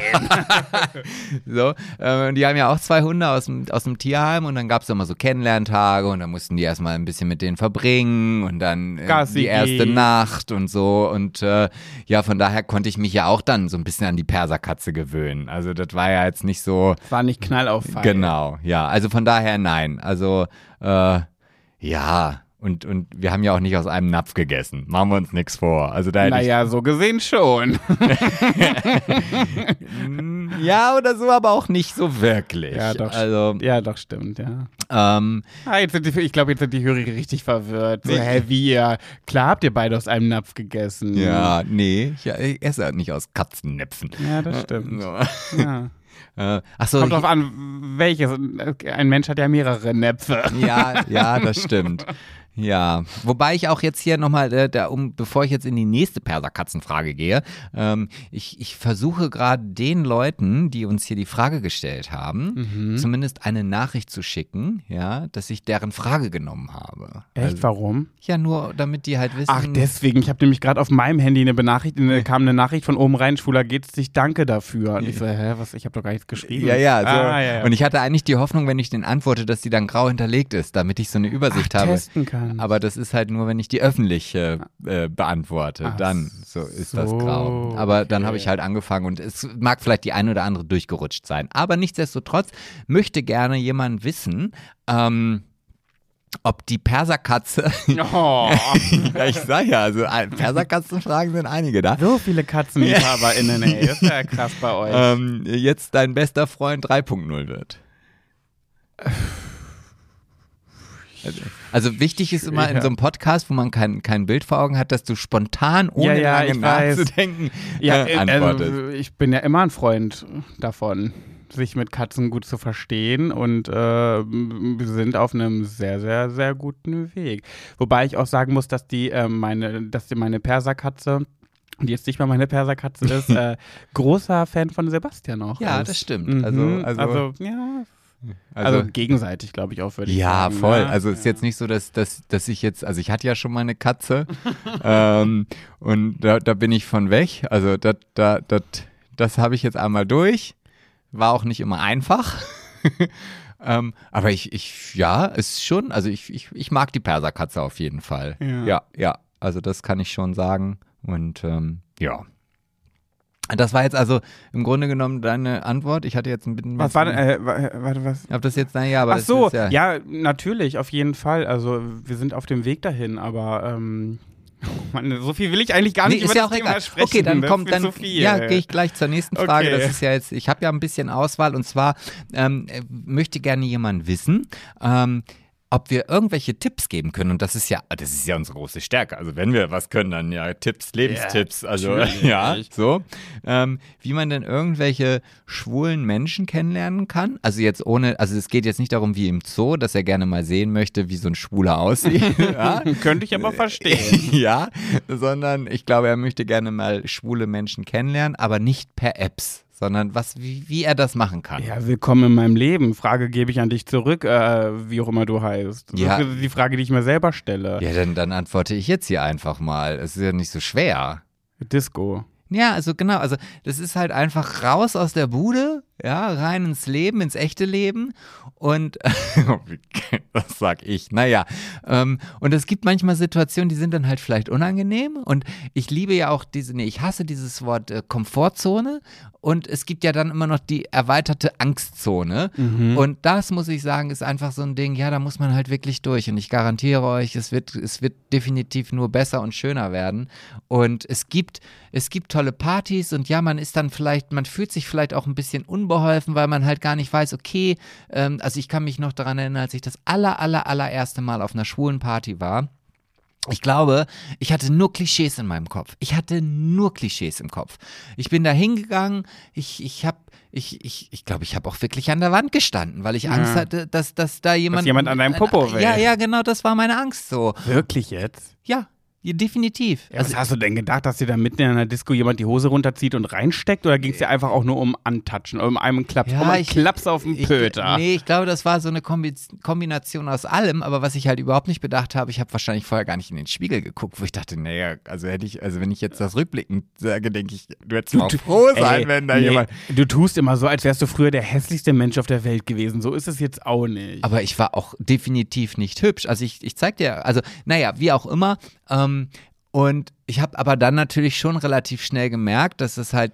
so, äh, die haben ja auch zwei Hunde aus dem, aus dem Tierheim und dann gab es immer so Kennenlerntage und dann mussten die erstmal ein bisschen mit denen verbringen und dann äh, die erste Nacht und so. Und äh, ja, von daher konnte ich mich ja auch dann so ein bisschen an die Perserkatze gewöhnen. Also das war ja jetzt nicht so. War nicht knallauffallend. Genau, ja. Also von daher nein. Also äh, ja. Und, und wir haben ja auch nicht aus einem Napf gegessen. Machen wir uns nichts vor. Also da naja, so gesehen schon. ja, oder so, aber auch nicht so wirklich. Ja, doch, also, ja, doch stimmt, ja. Ähm, ah, jetzt sind die, ich glaube, jetzt sind die Hörer richtig verwirrt. So, hä, wie ihr? Klar habt ihr beide aus einem Napf gegessen. Ja, nee, ich, ich esse halt nicht aus Katzennäpfen. Ja, das stimmt. So. Ja. Äh, so, Kommt drauf an, welches. Ein Mensch hat ja mehrere Näpfe. Ja, ja, das stimmt. Ja, wobei ich auch jetzt hier nochmal, äh, um, bevor ich jetzt in die nächste Perserkatzenfrage gehe, ähm, ich, ich versuche gerade den Leuten, die uns hier die Frage gestellt haben, mhm. zumindest eine Nachricht zu schicken, ja, dass ich deren Frage genommen habe. Echt? Also, Warum? Ja, nur damit die halt wissen. Ach, deswegen. Ich habe nämlich gerade auf meinem Handy eine Benachrichtigung, kam eine Nachricht von oben rein, schwuler geht's dich, danke dafür. Und ich so, hä, was? Ich habe doch gar nichts geschrieben. Ja, ja, so. ah, ja, ja. Und ich hatte eigentlich die Hoffnung, wenn ich den antworte, dass die dann grau hinterlegt ist, damit ich so eine Übersicht Ach, habe. Testen kann. Aber das ist halt nur, wenn ich die öffentlich äh, äh, beantworte. Ach dann so ist so, das grau. Aber okay. dann habe ich halt angefangen und es mag vielleicht die eine oder andere durchgerutscht sein. Aber nichtsdestotrotz möchte gerne jemand wissen, ähm, ob die Perserkatze. Oh, ja, ich sag ja, also Perserkatzenfragen sind einige da. so viele KatzenliebhaberInnen, ey. Ist ja krass bei euch. Ähm, jetzt dein bester Freund 3.0 wird. Also, also wichtig ist immer in Ja. so einem Podcast, wo man kein, kein Bild vor Augen hat, dass du spontan, ohne Ja, ja, lange nachzudenken, Ja, äh, äh, antwortest. äh, ich bin ja immer ein Freund davon, sich mit Katzen gut zu verstehen und äh, wir sind auf einem sehr, sehr, sehr guten Weg. Wobei ich auch sagen muss, dass die äh, meine, dass die meine Perserkatze, die jetzt nicht mehr meine Perserkatze ist, äh, großer Fan von Sebastian auch Ja, ist. das stimmt. Mhm, Also, also, also, ja, also, also, gegenseitig, glaube ich auch, würde ich ja, sagen. voll. ne? Also es ist Ja. jetzt nicht so, dass, dass, dass ich jetzt, also ich hatte ja schon mal eine Katze ähm, und da, da bin ich von weg. Also das, da, das, das habe ich jetzt einmal durch. War auch nicht immer einfach. ähm, aber ich, ich, ja, ist schon, also ich, ich, ich mag die Perserkatze auf jeden Fall. Ja. ja, ja. Also das kann ich schon sagen. Und ähm, ja. Das war jetzt also im Grunde genommen deine Antwort. Ich hatte jetzt ein bisschen. Was war denn, äh, wa- warte, was? Habe das jetzt, naja, aber Ach so, ist ja, ja. natürlich, auf jeden Fall. Also wir sind auf dem Weg dahin, aber ähm, Mann, so viel will ich eigentlich gar Nee, nicht ist über ja das auch Thema egal. sprechen. Okay, dann das kommt ist dann ja, gehe ich gleich zur nächsten Frage. Okay. Das ist ja jetzt, ich habe ja ein bisschen Auswahl und zwar ähm, äh, möchte gerne jemand wissen, ähm, ob wir irgendwelche Tipps geben können und das ist ja, das ist ja unsere große Stärke. Also wenn wir was können, dann ja Tipps, Lebenstipps, also natürlich. ja, so, ähm, wie man denn irgendwelche schwulen Menschen kennenlernen kann. Also jetzt ohne, also es geht jetzt nicht darum, wie im Zoo, dass er gerne mal sehen möchte, wie so ein Schwuler aussieht. ja? Könnte ich aber verstehen. ja, sondern ich glaube, er möchte gerne mal schwule Menschen kennenlernen, aber nicht per Apps, sondern was, wie, wie er das machen kann. Ja, willkommen in meinem Leben. Frage gebe ich an dich zurück, äh, wie auch immer du heißt. Das Ja. ist die Frage, die ich mir selber stelle. Ja, dann, dann antworte ich jetzt hier einfach mal. Es ist ja nicht so schwer. Disco. Ja, also genau, also das ist halt einfach raus aus der Bude, ja, rein ins Leben, ins echte Leben. Und das sag ich, naja, ähm, und es gibt manchmal Situationen, die sind dann halt vielleicht unangenehm. Und ich liebe ja auch diese, nee, ich hasse dieses Wort äh, Komfortzone. Und es gibt ja dann immer noch die erweiterte Angstzone. Und das muss ich sagen, ist einfach so ein Ding, ja, da muss man halt wirklich durch. Und ich garantiere euch, es wird, es wird definitiv nur besser und schöner werden. Und es gibt, es gibt tolle Partys. Und ja, man ist dann vielleicht, man fühlt sich vielleicht auch ein bisschen unbeholfen, weil man halt gar nicht weiß, okay, ähm, also ich kann mich noch daran erinnern, als ich das aller, aller, allererste Mal auf einer schwulen Party war. Ich glaube, ich hatte nur Klischees in meinem Kopf. Ich hatte nur Klischees im Kopf. Ich bin da hingegangen, ich, ich habe, ich, ich, ich glaube, ich habe auch wirklich an der Wand gestanden, weil ich Angst Ja. hatte, dass, dass da jemand. jemand an deinem Popo will. Ja, ja, genau, das war meine Angst so. Wirklich jetzt? Ja, ja definitiv. Ja, was hast du denn gedacht, dass dir da mitten in einer Disco jemand die Hose runterzieht und reinsteckt? Oder ging es dir einfach auch nur um Antatschen, um einen Klaps, Ja, um einen ich- Klaps auf den Ich, Pöter? nee, ich glaube, das war so eine Kombi Kombination aus allem, aber was ich halt überhaupt nicht bedacht habe, ich habe wahrscheinlich vorher gar nicht in den Spiegel geguckt, wo ich dachte, naja, also hätte ich, also wenn ich jetzt das rückblickend sage, denke ich, du hättest mal froh sein, Ey, wenn da nee, jemand. Du tust immer so, als wärst du früher der hässlichste Mensch auf der Welt gewesen. So ist es jetzt auch nicht. Aber ich war auch definitiv nicht hübsch. Also ich, ich zeig dir, also naja, wie auch immer. Ähm, und ich habe aber dann natürlich schon relativ schnell gemerkt, dass es halt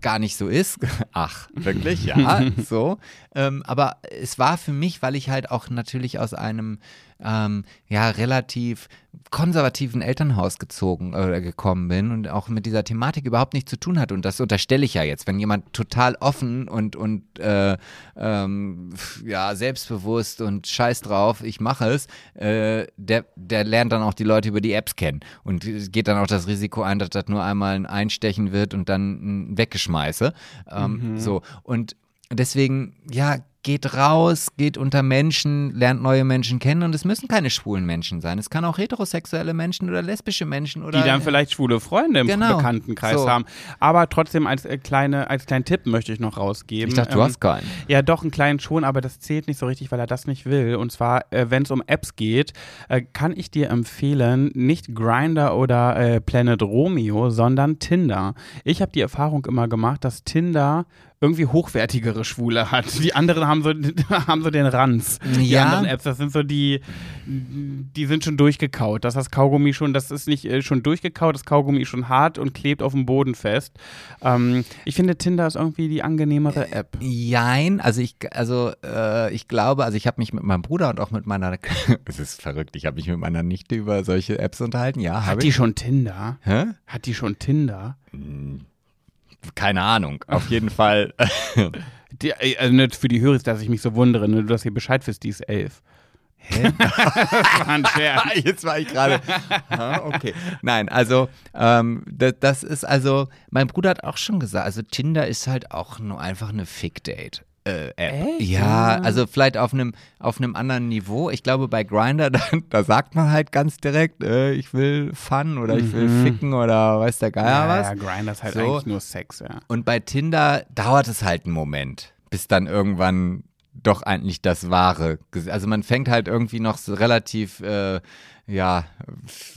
gar nicht so ist. Ach, wirklich? Ja, so. Ähm, aber es war für mich, weil ich halt auch natürlich aus einem ähm, ja relativ konservativen Elternhaus gezogen oder gekommen bin und auch mit dieser Thematik überhaupt nichts zu tun hat. Und das unterstelle ich ja jetzt, wenn jemand total offen und und äh, ähm, ja selbstbewusst und scheiß drauf, ich mache es, äh, der der lernt dann auch die Leute über die Apps kennen und geht dann auch das Risiko ein, dass das nur einmal ein Einstechen wird und dann ein Weggeschmeiße. Ähm, So und deswegen ja geht raus, geht unter Menschen, lernt neue Menschen kennen und es müssen keine schwulen Menschen sein. Es kann auch heterosexuelle Menschen oder lesbische Menschen oder die dann vielleicht schwule Freunde im Genau. Bekanntenkreis So. haben. Aber trotzdem als äh, kleine, als kleinen Tipp möchte ich noch rausgeben. Ich dachte, du Ähm, hast keinen. Ja, doch, einen kleinen schon, aber das zählt nicht so richtig, weil er das nicht will. Und zwar, äh, wenn es um Apps geht, äh, kann ich dir empfehlen, nicht Grinder oder äh, Planet Romeo, sondern Tinder. Ich habe die Erfahrung immer gemacht, dass Tinder irgendwie hochwertigere Schwule hat. Die anderen haben so, haben so den Ranz. Die Ja. anderen Apps, das sind so die, die sind schon durchgekaut. Das ist Kaugummi schon, das ist nicht äh, schon durchgekaut, das Kaugummi ist schon hart und klebt auf dem Boden fest. Ähm, ich finde, Tinder ist irgendwie die angenehmere App. Jein, also ich, also äh, ich glaube, also ich habe mich mit meinem Bruder und auch mit meiner, es ist verrückt, ich habe mich mit meiner Nichte über solche Apps unterhalten, ja, Hat habe die ich. schon Tinder? Hä? Hat die schon Tinder? Keine Ahnung, auf jeden Fall. Die, äh, also nicht für die Hörer, dass ich mich so wundere, ne, dass ihr Bescheid wisst, die ist elf. Hä? War ein Scherz. Jetzt war ich gerade. Okay. Nein, also ähm, das, das ist also, mein Bruder hat auch schon gesagt, also Tinder ist halt auch nur einfach eine Fick-Date. Äh, App. Echt? Ja, also vielleicht auf einem auf einem anderen Niveau. Ich glaube bei Grinder da, da sagt man halt ganz direkt, äh, ich will Fun oder ich will Mhm. ficken oder weiß der Geier ja, was. ja, Grindr ist halt So. eigentlich nur Sex, ja. Und bei Tinder dauert es halt einen Moment, bis dann irgendwann doch eigentlich das Wahre. Also man fängt halt irgendwie noch so relativ äh, ja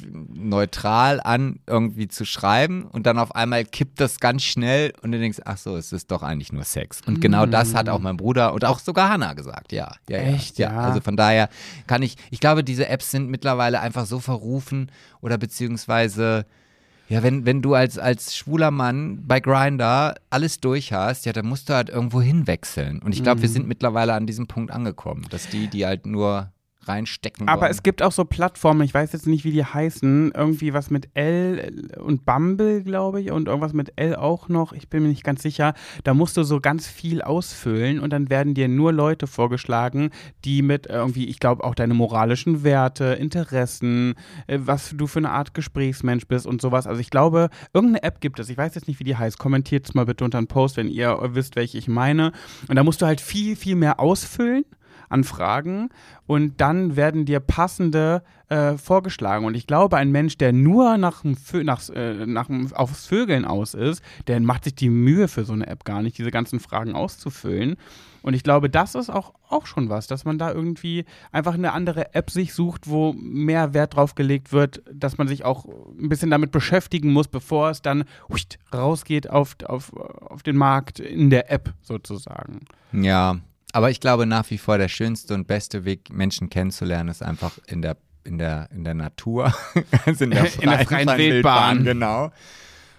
neutral an, irgendwie zu schreiben und dann auf einmal kippt das ganz schnell und du denkst, ach so, es ist doch eigentlich nur Sex. Und genau das hat auch mein Bruder und auch sogar Hannah gesagt, ja. ja, ja Echt, ja? Also von daher kann ich, ich glaube, diese Apps sind mittlerweile einfach so verrufen oder beziehungsweise ja, wenn, wenn du als, als schwuler Mann bei Grindr alles durch hast, ja, dann musst du halt irgendwo hinwechseln. Und ich glaube, Mhm. wir sind mittlerweile an diesem Punkt angekommen, dass die, die halt nur reinstecken Aber wollen. es gibt auch so Plattformen, ich weiß jetzt nicht, wie die heißen, irgendwie was mit L und Bumble, glaube ich, und irgendwas mit L auch noch, ich bin mir nicht ganz sicher. Da musst du so ganz viel ausfüllen und dann werden dir nur Leute vorgeschlagen, die mit irgendwie, ich glaube, auch deine moralischen Werte, Interessen, äh, was du für eine Art Gesprächsmensch bist und sowas. Also ich glaube, irgendeine App gibt es, ich weiß jetzt nicht, wie die heißt, kommentiert es mal bitte unter einen Post, wenn ihr wisst, welche ich meine. Und da musst du halt viel, viel mehr ausfüllen an Fragen und dann werden dir passende äh, vorgeschlagen. Und ich glaube, ein Mensch, der nur nach nach, äh, nach aufs Vögeln aus ist, der macht sich die Mühe für so eine App gar nicht, diese ganzen Fragen auszufüllen. Und ich glaube, das ist auch, auch schon was, dass man da irgendwie einfach eine andere App sich sucht, wo mehr Wert drauf gelegt wird, dass man sich auch ein bisschen damit beschäftigen muss, bevor es dann rausgeht auf, auf, auf den Markt in der App sozusagen. ja, aber ich glaube nach wie vor, der schönste und beste Weg, Menschen kennenzulernen, ist einfach in der, in der, in der Natur. also in der In der freien Wildbahn. Genau.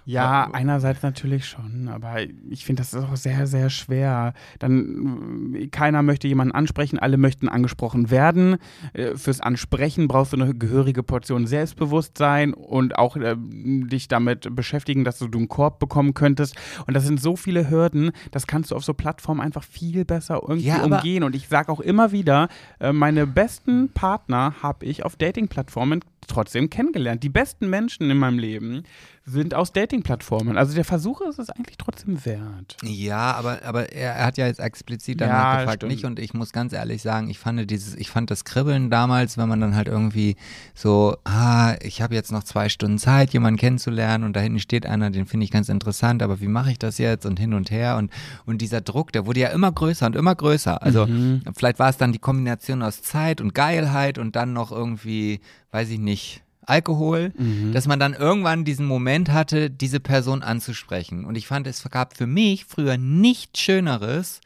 Ja, einerseits natürlich schon, aber ich finde, das ist auch sehr, sehr schwer. Dann, äh, keiner möchte jemanden ansprechen, alle möchten angesprochen werden. Äh, Fürs Ansprechen brauchst du eine gehörige Portion Selbstbewusstsein und auch äh, dich damit beschäftigen, dass du einen Korb bekommen könntest. Und das sind so viele Hürden, das kannst du auf so Plattformen einfach viel besser irgendwie Ja, umgehen. Und ich sage auch immer wieder, äh, meine besten Partner habe ich auf Dating-Plattformen trotzdem kennengelernt. Die besten Menschen in meinem Leben sind aus Dating-Plattformen. Also der Versuch ist es eigentlich trotzdem wert. Ja, aber, aber er, hat ja jetzt explizit danach Ja, gefragt, stimmt. nicht. Und ich muss ganz ehrlich sagen, ich fand dieses, ich fand das Kribbeln damals, wenn man dann halt irgendwie so, ah, ich habe jetzt noch zwei Stunden Zeit, jemanden kennenzulernen und da hinten steht einer, den finde ich ganz interessant, aber wie mache ich das jetzt und hin und her und, und dieser Druck, der wurde ja immer größer und immer größer. Also Mhm. vielleicht war es dann die Kombination aus Zeit und Geilheit und dann noch irgendwie, weiß ich nicht, Alkohol, Mhm. dass man dann irgendwann diesen Moment hatte, diese Person anzusprechen. Und ich fand, es gab für mich früher nichts Schöneres,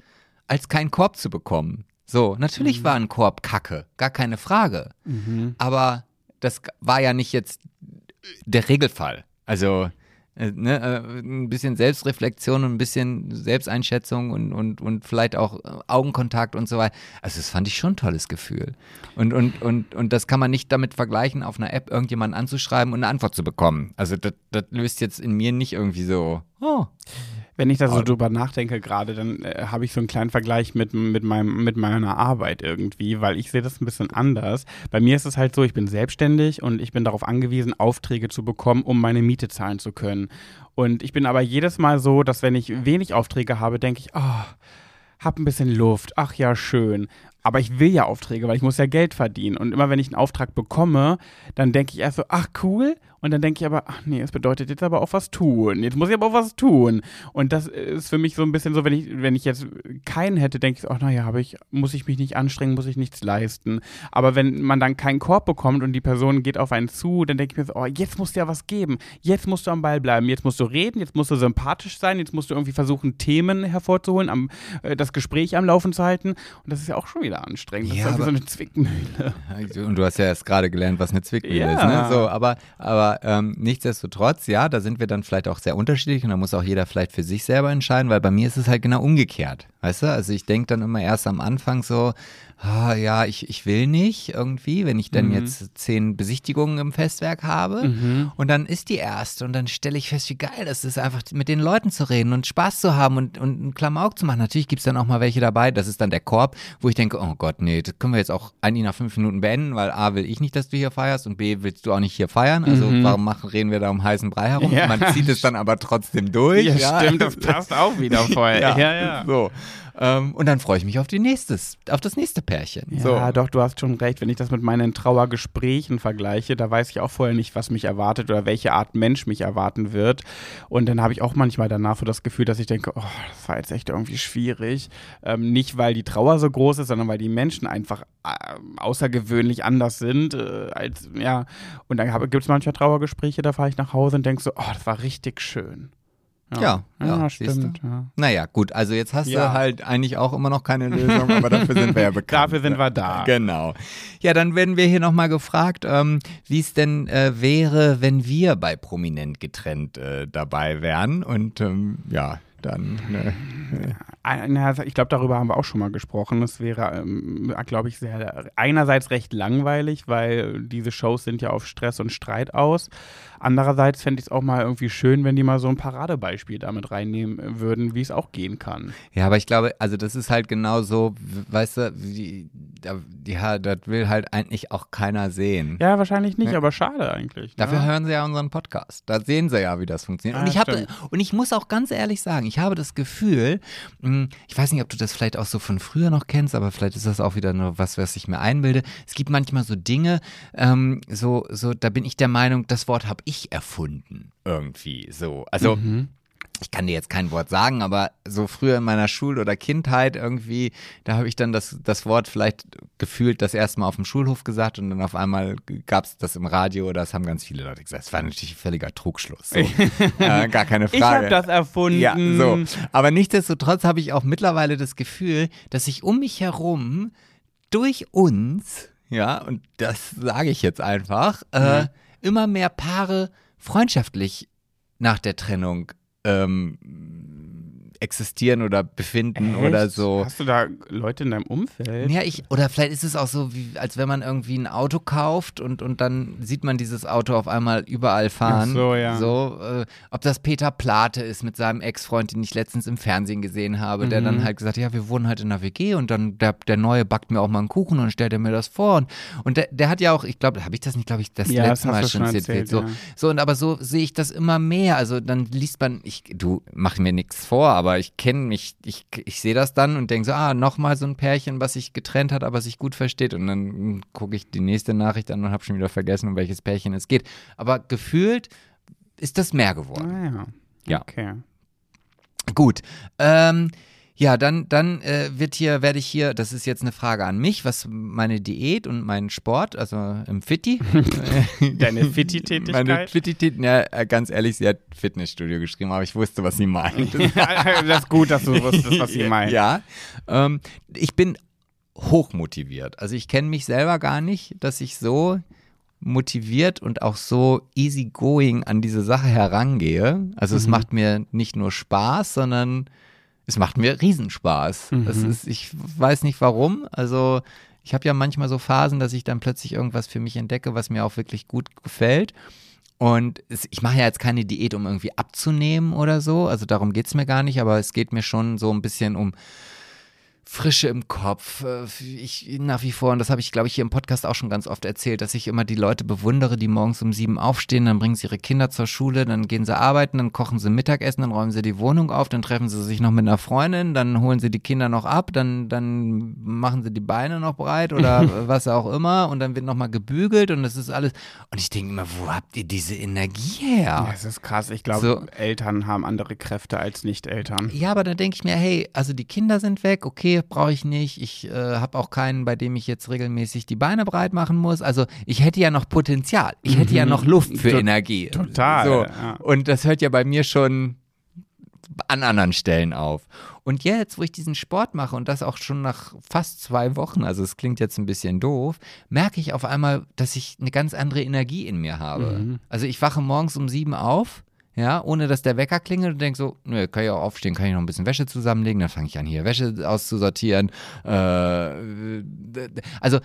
als keinen Korb zu bekommen. So, natürlich war ein Korb Kacke, gar keine Frage. Mhm. Aber das war ja nicht jetzt der Regelfall. Also äh, ne, äh, ein bisschen Selbstreflexion und ein bisschen Selbsteinschätzung und, und, und vielleicht auch äh, Augenkontakt und so weiter. Also das fand ich schon ein tolles Gefühl. Und, und, und, und das kann man nicht damit vergleichen, auf einer App irgendjemanden anzuschreiben und eine Antwort zu bekommen. Also das, das löst jetzt in mir nicht irgendwie so, oh, Wenn ich da so drüber nachdenke gerade, dann äh, habe ich so einen kleinen Vergleich mit, mit, meinem, mit meiner Arbeit irgendwie, weil ich sehe das ein bisschen anders. Bei mir ist es halt so, ich bin selbstständig und ich bin darauf angewiesen, Aufträge zu bekommen, um meine Miete zahlen zu können. Und ich bin aber jedes Mal so, dass wenn ich wenig Aufträge habe, denke ich, oh, hab ein bisschen Luft, ach ja, schön. Aber ich will ja Aufträge, weil ich muss ja Geld verdienen. Und immer wenn ich einen Auftrag bekomme, dann denke ich erst so, ach cool. Und dann denke ich aber, ach nee, es bedeutet jetzt aber auch was tun. Jetzt muss ich aber auch was tun. Und das ist für mich so ein bisschen so, wenn ich, wenn ich jetzt keinen hätte, denke ich, ach naja, ich, muss ich mich nicht anstrengen, muss ich nichts leisten. Aber wenn man dann keinen Korb bekommt und die Person geht auf einen zu, dann denke ich mir so, oh, jetzt musst du ja was geben. Jetzt musst du am Ball bleiben. Jetzt musst du reden, jetzt musst du sympathisch sein, jetzt musst du irgendwie versuchen, Themen hervorzuholen, am, äh, das Gespräch am Laufen zu halten. Und das ist ja auch schon wieder anstrengend. Das Ja, ist aber- so eine Zwickmühle. Und du hast ja erst gerade gelernt, was eine Zwickmühle Ja. ist. Ne? So, aber aber ähm, nichtsdestotrotz, ja, da sind wir dann vielleicht auch sehr unterschiedlich und da muss auch jeder vielleicht für sich selber entscheiden, weil bei mir ist es halt genau umgekehrt. Weißt du? Also ich denke dann immer erst am Anfang so, ah, ja, ich, ich will nicht irgendwie, wenn ich dann Mhm. jetzt zehn Besichtigungen im Festwerk habe. Mhm. Und dann ist die erste und dann stelle ich fest, wie geil das ist, einfach mit den Leuten zu reden und Spaß zu haben und, und einen Klamauk zu machen. Natürlich gibt es dann auch mal welche dabei, das ist dann der Korb, wo ich denke, oh Gott, nee, das können wir jetzt auch eigentlich nach fünf Minuten beenden, weil A, will ich nicht, dass du hier feierst und B, willst du auch nicht hier feiern. Also warum machen, reden wir da um heißen Brei herum? Mhm. Ja. Man zieht es dann aber trotzdem durch. Ja, stimmt, das passt auch wieder voll. Ja, ja. ja. So. Ähm, und dann freue ich mich auf, die nächstes, auf das nächste Pärchen. Ja, so. doch, du hast schon recht. Wenn ich das mit meinen Trauergesprächen vergleiche, da weiß ich auch vorher nicht, was mich erwartet oder welche Art Mensch mich erwarten wird. Und dann habe ich auch manchmal danach so das Gefühl, dass ich denke, oh, das war jetzt echt irgendwie schwierig. Ähm, nicht, weil die Trauer so groß ist, sondern weil die Menschen einfach äh, außergewöhnlich anders sind. Äh, als, ja. Und dann gibt es manchmal Trauergespräche, da fahre ich nach Hause und denke so, oh, das war richtig schön. Ja, ja, siehst stimmt. Ja. Naja, gut, also jetzt hast Ja. du halt eigentlich auch immer noch keine Lösung, aber dafür sind wir ja bekannt. Dafür sind wir da. Genau. Ja, dann werden wir hier nochmal gefragt, ähm, wie es denn äh, wäre, wenn wir bei Prominent getrennt äh, dabei wären. Und ähm, ja, dann. Ne, Einer- Ich glaube, darüber haben wir auch schon mal gesprochen. Es wäre, ähm, glaube ich, sehr einerseits recht langweilig, weil diese Shows sind ja auf Stress und Streit aus. Andererseits fände ich es auch mal irgendwie schön, wenn die mal so ein Paradebeispiel damit reinnehmen würden, wie es auch gehen kann. ja, aber ich glaube, also das ist halt genau so, weißt du, wie, da, ja, das will halt eigentlich auch keiner sehen. Ja, wahrscheinlich nicht, Ja. aber schade eigentlich. Dafür ne? hören sie ja unseren Podcast. Da sehen sie ja, wie das funktioniert. Und Ah, ich stimmt. und ich muss auch ganz ehrlich sagen, ich habe das Gefühl, mh, ich weiß nicht, ob du das vielleicht auch so von früher noch kennst, aber vielleicht ist das auch wieder nur was, was ich mir einbilde. Es gibt manchmal so Dinge, ähm, so so, da bin ich der Meinung, das Wort habe ich erfunden irgendwie. So, also Mhm. Ich kann dir jetzt kein Wort sagen, aber so früher in meiner Schul- oder Kindheit irgendwie, da habe ich dann das, das Wort vielleicht gefühlt das erste Mal auf dem Schulhof gesagt und dann auf einmal gab es das im Radio oder das haben ganz viele Leute gesagt. Das war natürlich ein völliger Trugschluss. So. äh, gar keine Frage. Ich habe das erfunden. Ja, so. Aber nichtsdestotrotz habe ich auch mittlerweile das Gefühl, dass sich um mich herum durch uns, ja, und das sage ich jetzt einfach, äh, immer mehr Paare freundschaftlich nach der Trennung ähm, existieren oder befinden oder Echt? so. Hast du da Leute in deinem Umfeld? Ja, ich, oder vielleicht ist es auch so, wie, als wenn man irgendwie ein Auto kauft und, und dann sieht man dieses Auto auf einmal überall fahren. Ach so, ja. So, äh, ob das Peter Plate ist mit seinem Ex-Freund, den ich letztens im Fernsehen gesehen habe, der Mhm. dann halt gesagt hat, ja, wir wohnen halt in der WG und dann der, der Neue backt mir auch mal einen Kuchen und stellt er mir das vor. Und, und der, der hat ja auch, ich glaube, habe ich das nicht, glaube ich, das Ja, das letzte hast Mal schon erzählt, so. ja. so, und aber so sehe ich das immer mehr. Also dann liest man, ich, du mach mir nichts vor, aber ich kenne mich, ich, ich sehe das dann und denke so, ah, nochmal so ein Pärchen, was sich getrennt hat, aber sich gut versteht. Und dann gucke ich die nächste Nachricht an und habe schon wieder vergessen, um welches Pärchen es geht. Aber gefühlt ist das mehr geworden. Ah, ja. Ja. Okay. Gut. Ähm, ja, dann, dann äh, wird hier, werde ich hier, das ist jetzt eine Frage an mich, was meine Diät und mein Sport, also im Fitti. Deine Meine Fitti-Tätigkeit? Fitti, ja, äh, ganz ehrlich, sie hat Fitnessstudio geschrieben, aber ich wusste, was sie meint. das ist gut, dass du wusstest, was sie meint. Ja, ähm, ich bin hochmotiviert. Also ich kenne mich selber gar nicht, dass ich so motiviert und auch so easygoing an diese Sache herangehe. Also es macht mir nicht nur Spaß, sondern es macht mir Riesenspaß. Das ist, ich weiß nicht warum. Also ich habe ja manchmal so Phasen, dass ich dann plötzlich irgendwas für mich entdecke, was mir auch wirklich gut gefällt. Und es, ich mache ja jetzt keine Diät, um irgendwie abzunehmen oder so. Also darum geht's mir gar nicht, aber es geht mir schon so ein bisschen um Frische im Kopf. Äh, Ich nach wie vor, und das habe ich, glaube ich, hier im Podcast auch schon ganz oft erzählt, dass ich immer die Leute bewundere, die morgens um sieben aufstehen, dann bringen sie ihre Kinder zur Schule, dann gehen sie arbeiten, dann kochen sie Mittagessen, dann räumen sie die Wohnung auf, dann treffen sie sich noch mit einer Freundin, dann holen sie die Kinder noch ab, dann, dann machen sie die Beine noch breit oder was auch immer und dann wird nochmal gebügelt und das ist alles. Und ich denke immer, wo habt ihr diese Energie her? Das ist krass. Ich glaube, So. Eltern haben andere Kräfte als Nicht-Eltern. Ja, aber dann denke ich mir, hey, also die Kinder sind weg, okay, brauche ich nicht. Ich äh, habe auch keinen, bei dem ich jetzt regelmäßig die Beine breit machen muss. Also ich hätte ja noch Potenzial. Ich hätte ja noch Luft für To- Energie. total, So. ja. Und das hört ja bei mir schon an anderen Stellen auf. Und jetzt, wo ich diesen Sport mache und das auch schon nach fast zwei Wochen, also es klingt jetzt ein bisschen doof, merke ich auf einmal, dass ich eine ganz andere Energie in mir habe. Also ich wache morgens um sieben auf, ja, ohne dass der Wecker klingelt und denke so, nö, kann ich auch aufstehen, kann ich noch ein bisschen Wäsche zusammenlegen, dann fange ich an, hier Wäsche auszusortieren. Äh, also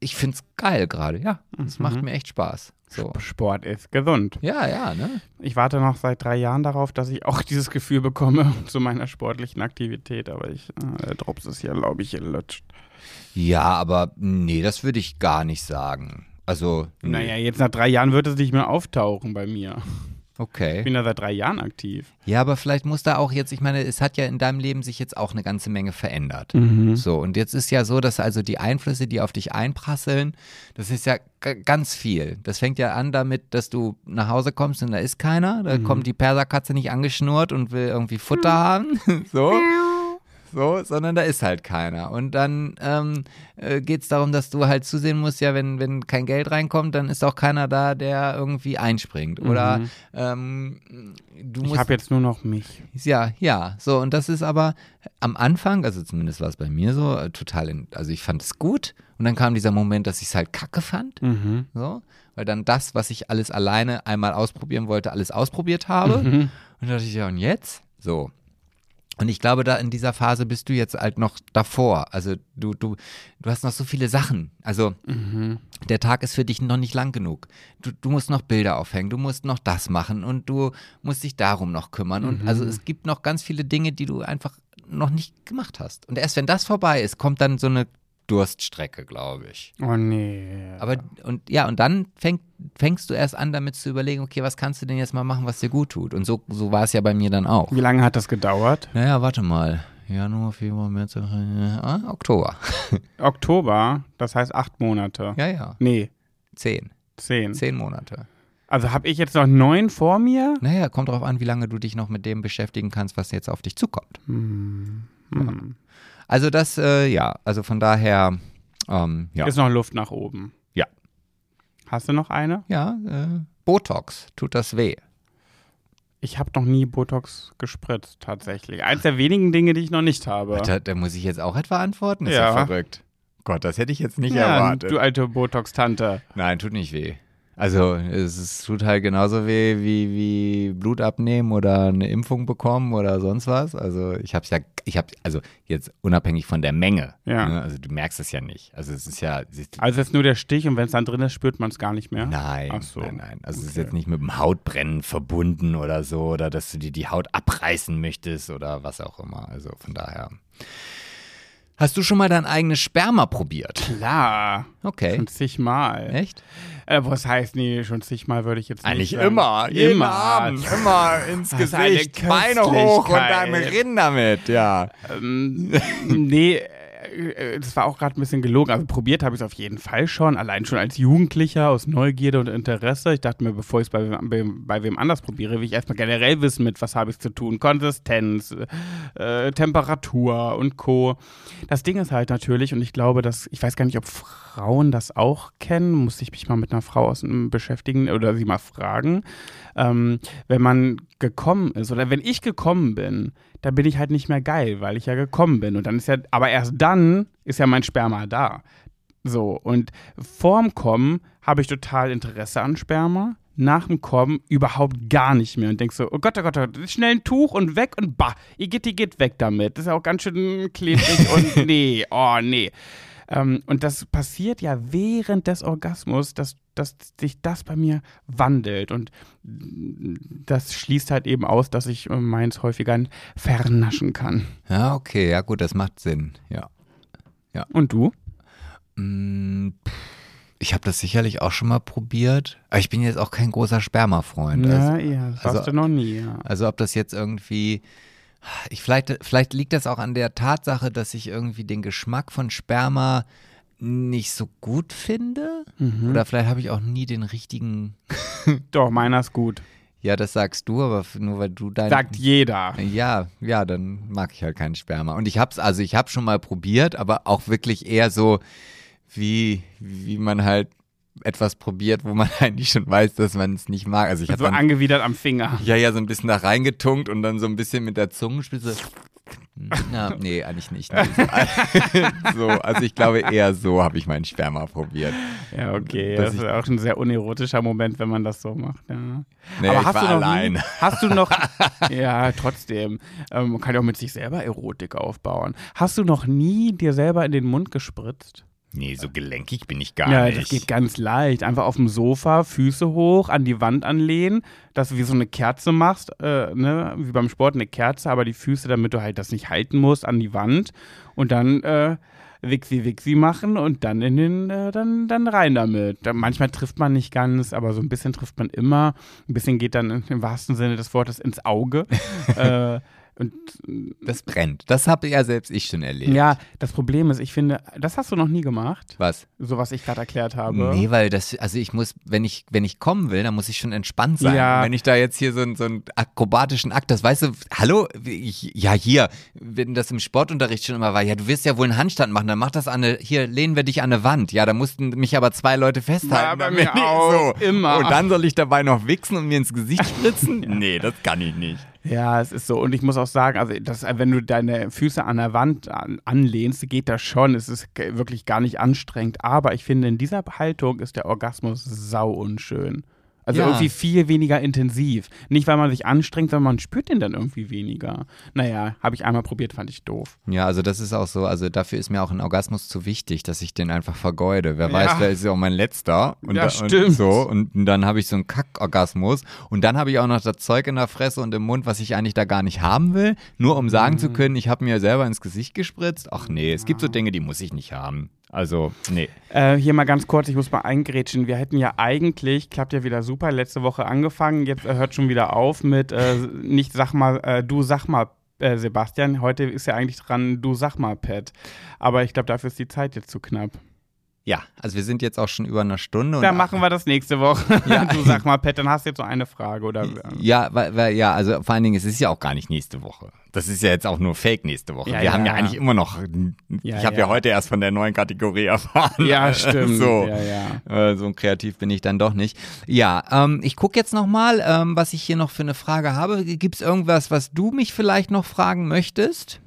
ich finde es geil gerade, ja. Es macht mir echt Spaß. So. Sport ist gesund. Ja, ja, ne? Ich warte noch seit drei Jahren darauf, dass ich auch dieses Gefühl bekomme zu meiner sportlichen Aktivität, aber ich, äh, Drops ist ja, glaube ich, gelutscht. Ja, aber nee, das würde ich gar nicht sagen. Also. Naja, jetzt nach drei Jahren wird es nicht mehr auftauchen bei mir. Ich okay. bin ja seit drei Jahren aktiv. Ja, aber vielleicht muss da auch jetzt, ich meine, es hat ja in deinem Leben sich jetzt auch eine ganze Menge verändert. So, und jetzt ist ja so, dass also die Einflüsse, die auf dich einprasseln, das ist ja ganz viel. Das fängt ja an damit, dass du nach Hause kommst und da ist keiner. Da kommt die Perserkatze nicht angeschnurrt und will irgendwie Futter haben. so. So, sondern da ist halt keiner. Und dann ähm, äh, geht es darum, dass du halt zusehen musst, ja, wenn, wenn kein Geld reinkommt, dann ist auch keiner da, der irgendwie einspringt. Oder ähm, du Ich musst. habe jetzt nur noch mich. Ja, ja, so und das ist aber am Anfang, also zumindest war es bei mir so, äh, total, in, also ich fand es gut und dann kam dieser Moment, dass ich es halt kacke fand, Mhm. so, weil dann das, was ich alles alleine einmal ausprobieren wollte, alles ausprobiert habe und dann dachte ich, ja und jetzt? So. Und ich glaube, da in dieser Phase bist du jetzt halt noch davor. Also du, du, du hast noch so viele Sachen. Also der Tag ist für dich noch nicht lang genug. Du, du musst noch Bilder aufhängen, du musst noch das machen und du musst dich darum noch kümmern. Und also es gibt noch ganz viele Dinge, die du einfach noch nicht gemacht hast. Und erst wenn das vorbei ist, kommt dann so eine Durststrecke, glaube ich. Oh nee. Aber und ja, und dann fäng, fängst du erst an, damit zu überlegen, okay, was kannst du denn jetzt mal machen, was dir gut tut? Und so, so war es ja bei mir dann auch. Wie lange hat das gedauert? Naja, warte mal. Januar, Februar, März, ah, Oktober. Oktober, das heißt acht Monate. Ja, ja. Nee, Zehn. zehn. Zehn Monate. Also habe ich jetzt noch neun vor mir? Naja, kommt drauf an, wie lange du dich noch mit dem beschäftigen kannst, was jetzt auf dich zukommt. Hm. Also das, äh, ja, also von daher, ähm, ja. Ist noch Luft nach oben. Ja. Hast du noch eine? Ja, äh, Botox, tut das weh? Ich habe noch nie Botox gespritzt, tatsächlich. Eins der wenigen Dinge, die ich noch nicht habe. Da, da muss ich jetzt auch etwa antworten? Ist Ja. ja verrückt. Gott, das hätte ich jetzt nicht ja, erwartet. du alte Botox-Tante. Nein, tut nicht weh. Also es, es tut halt genauso weh wie, wie Blut abnehmen oder eine Impfung bekommen oder sonst was. Also ich habe es ja, ich habe also jetzt unabhängig von der Menge. Ja. Ne? Also du merkst es ja nicht. Also es ist ja, es ist, Also es ist nur der Stich und wenn es dann drin ist, spürt man es gar nicht mehr. nein, Ach so. nein, nein. Also es ist Okay. jetzt nicht mit dem Hautbrennen verbunden oder so oder dass du dir die Haut abreißen möchtest oder was auch immer. Also von daher. Hast du schon mal dein eigenes Sperma probiert? Klar. Okay. Schon zigmal. Echt? Äh, was heißt, nee, schon zigmal würde ich jetzt Eigentlich nicht sagen. immer, jeden Immer. Abend, immer ins Das Gesicht, Beine hoch und dann rennen damit, ja. Ähm, nee, das war auch gerade ein bisschen gelogen. Also probiert habe ich es auf jeden Fall schon. Allein schon als Jugendlicher aus Neugierde und Interesse. Ich dachte mir, bevor ich es bei, wem- bei, bei wem anders probiere, will ich erstmal generell wissen, mit was habe ich zu tun. Konsistenz, äh, Temperatur und Co. Das Ding ist halt natürlich, und ich glaube, dass, ich weiß gar nicht, ob Frauen das auch kennen, muss ich mich mal mit einer Frau aus, beschäftigen oder sie mal fragen. Ähm, wenn man gekommen ist oder wenn ich gekommen bin, dann bin ich halt nicht mehr geil, weil ich ja gekommen bin. Und dann ist ja, aber erst dann ist ja mein Sperma da. So, und vorm Kommen habe ich total Interesse an Sperma. Nach dem Kommen überhaupt gar nicht mehr und denkst so, oh Gott, oh Gott, oh Gott, schnell ein Tuch und weg und bah, Igitt, geht weg damit. Das ist ja auch ganz schön klebrig und nee, oh nee. Ähm, und das passiert ja während des Orgasmus, dass, dass sich das bei mir wandelt. Und das schließt halt eben aus, dass ich äh, meins häufiger vernaschen kann. Ja, okay, ja gut, das macht Sinn, ja. Und du? Mm, Ich habe das sicherlich auch schon mal probiert, aber ich bin jetzt auch kein großer Spermafreund. Ja, Also, ja, das also- warst du noch nie, ja. also ob das jetzt irgendwie, ich vielleicht, vielleicht liegt das auch an der Tatsache, dass ich irgendwie den Geschmack von Sperma nicht so gut finde. Mhm. Oder vielleicht habe ich auch nie den richtigen. Doch, meiner ist gut. Ja, das sagst du, aber nur weil du dein. Sagt jeder. Ja, ja, dann mag ich halt keinen Sperma. Und ich hab's, also ich habe schon mal probiert, aber auch wirklich eher so, wie, wie man halt etwas probiert, wo man eigentlich schon weiß, dass man es nicht mag. Also ich So dann angewidert am Finger. ja, ja, so ein bisschen da reingetunkt und dann so ein bisschen mit der Zungenspitze. Na, nee, eigentlich nicht. Nee, so, so, also ich glaube eher so habe ich meinen Sperma probiert. Ja, okay. Dass Das ist auch ein sehr unerotischer Moment, wenn man das so macht. Ja. Nee, Aber ich hast war du noch allein. Nie, hast du noch, ja, trotzdem, ähm, man kann ja auch mit sich selber Erotik aufbauen. Hast du noch nie dir selber in den Mund gespritzt? Nee, so gelenkig bin ich gar ja, nicht. das geht ganz leicht. Einfach auf dem Sofa, Füße hoch, an die Wand anlehnen, dass du wie so eine Kerze machst, äh, ne? wie beim Sport eine Kerze, aber die Füße, damit du halt das nicht halten musst, an die Wand und dann äh, Wixi Wixi machen und dann in den, äh, dann, dann rein damit. Da, manchmal trifft man nicht ganz, aber so ein bisschen trifft man immer. Ein bisschen geht dann im wahrsten Sinne des Wortes ins Auge. äh, und Das brennt. Das habe ja selbst ich schon erlebt. ja, das Problem ist, ich finde, das hast du noch nie gemacht, Was? so was ich gerade erklärt habe. Nee, weil das, also ich muss, wenn ich, wenn ich kommen will, dann muss ich schon entspannt sein. Ja. Wenn ich da jetzt hier so, einen- so einen akrobatischen Akt, das weißt du, hallo, ich, ja hier, wenn das im Sportunterricht schon immer war, ja, du wirst ja wohl einen Handstand machen, dann mach das an eine, hier lehnen wir dich an eine Wand. Ja, da mussten mich aber zwei Leute festhalten. Ja, bei mir auch, so. immer. Und dann soll ich dabei noch wichsen und mir ins Gesicht spritzen? Nee, das kann ich nicht. Ja, es ist so. Und ich muss auch sagen, also das, wenn du deine Füße an der Wand an, anlehnst, geht das schon. Es ist wirklich gar nicht anstrengend. Aber ich finde, in dieser Haltung ist der Orgasmus sau unschön. Also Ja. irgendwie viel weniger intensiv. Nicht, weil man sich anstrengt, sondern man spürt den dann irgendwie weniger. Naja, habe ich einmal probiert, fand ich doof. Ja, also das ist auch so, also dafür ist mir auch ein Orgasmus zu wichtig, dass ich den einfach vergeude. Wer Ja. weiß, der ist ja auch mein letzter. Und Ja, da, stimmt. Und so, und dann habe ich so einen Kackorgasmus und dann habe ich auch noch das Zeug in der Fresse und im Mund, was ich eigentlich da gar nicht haben will, nur um sagen Mhm. zu können, ich habe mir selber ins Gesicht gespritzt. Ach nee, es gibt so Dinge, die muss ich nicht haben. Also, nee. Äh, hier mal ganz kurz, ich muss mal eingrätschen. Wir hätten ja eigentlich, klappt ja wieder super, letzte Woche angefangen, jetzt äh, hört schon wieder auf mit äh, nicht sag mal, äh, du sag mal, äh, Sebastian. Heute ist ja eigentlich dran, du sag mal, Pat. Aber ich glaube, dafür ist die Zeit jetzt zu knapp. Ja, also wir sind jetzt auch schon über eine Stunde. und Dann machen wir das nächste Woche. Ja. Du sag mal, Pat, dann hast du jetzt so eine Frage oder. Ja, weil, weil, ja, also vor allen Dingen, es ist ja auch gar nicht nächste Woche. Das ist ja jetzt auch nur Fake nächste Woche. Ja, wir haben ja ja. eigentlich immer noch. Ja, ich habe ja. ja. heute erst von der neuen Kategorie erfahren. Ja, stimmt. so. Ja, ja. Äh, so kreativ bin ich dann doch nicht. Ja, ähm, ich gucke jetzt nochmal, ähm, was ich hier noch für eine Frage habe. Gibt es irgendwas, was du mich vielleicht noch fragen möchtest?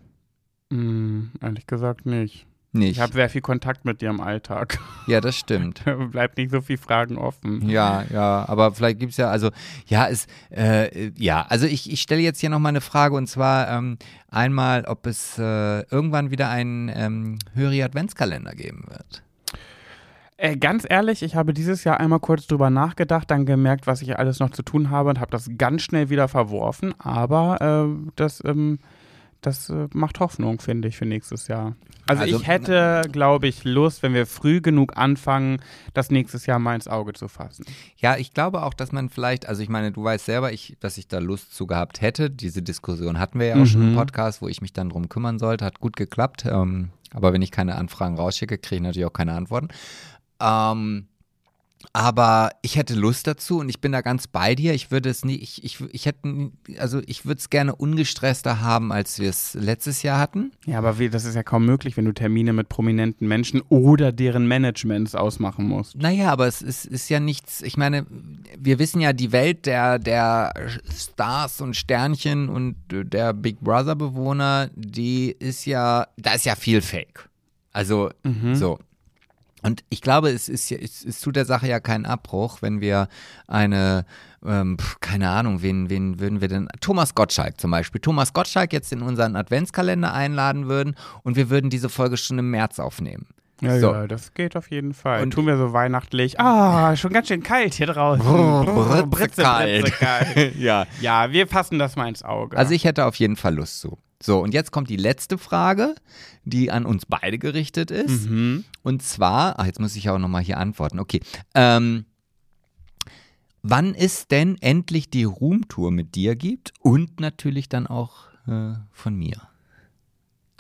Hm, ehrlich gesagt nicht. Nicht. Ich habe sehr viel Kontakt mit dir im Alltag. ja, das stimmt. Bleibt nicht so viel Fragen offen. Ja, ja, aber vielleicht gibt es ja, also, ja, es, äh, ja, also ich, ich stelle jetzt hier nochmal eine Frage und zwar ähm, einmal, ob es äh, irgendwann wieder einen ähm, Höri Adventskalender geben wird. Äh, ganz ehrlich, ich habe dieses Jahr einmal kurz drüber nachgedacht, dann gemerkt, was ich alles noch zu tun habe und habe das ganz schnell wieder verworfen. Aber äh, das, ähm, das äh, macht Hoffnung, finde ich, für nächstes Jahr. Also, Also, ich hätte, glaube ich, Lust, wenn wir früh genug anfangen, das nächstes Jahr mal ins Auge zu fassen. Ja, ich glaube auch, dass man vielleicht, also ich meine, du weißt selber, ich, dass ich da Lust zu gehabt hätte. Diese Diskussion hatten wir ja auch schon im Mhm. Podcast, wo ich mich dann drum kümmern sollte. Hat gut geklappt. Ähm, aber wenn ich keine Anfragen rausschicke, kriege ich natürlich auch keine Antworten. Ähm, aber ich hätte Lust dazu und ich bin da ganz bei dir. Ich würde es nie, ich, ich, ich hätte, also ich würde es gerne ungestresster haben, als wir es letztes Jahr hatten. Ja, aber wie, das ist ja kaum möglich, wenn du Termine mit prominenten Menschen oder deren Managements ausmachen musst. Naja, aber es ist, ist ja nichts, ich meine, wir wissen ja, die Welt der, der Stars und Sternchen und der Big Brother-Bewohner, die ist ja, da ist ja viel Fake. Also, so. Und ich glaube, es, ist, es, es tut der Sache ja keinen Abbruch, wenn wir eine, ähm, keine Ahnung, wen, wen würden wir denn, Thomas Gottschalk zum Beispiel, Thomas Gottschalk jetzt in unseren Adventskalender einladen würden und wir würden diese Folge schon im März aufnehmen. Ja, So. ja, das geht auf jeden Fall. Und- tun wir so weihnachtlich. Ah, schon ganz schön kalt hier draußen. Brrr, Britze, kalt. ja. Ja, wir fassen das mal ins Auge. Also ich hätte auf jeden Fall Lust zu. So, und jetzt kommt die letzte Frage, die an uns beide gerichtet ist. mhm. Und zwar, ach, jetzt muss ich auch nochmal hier antworten. Okay. Ähm, wann ist denn endlich die Roomtour mit dir gibt und natürlich dann auch äh, von mir?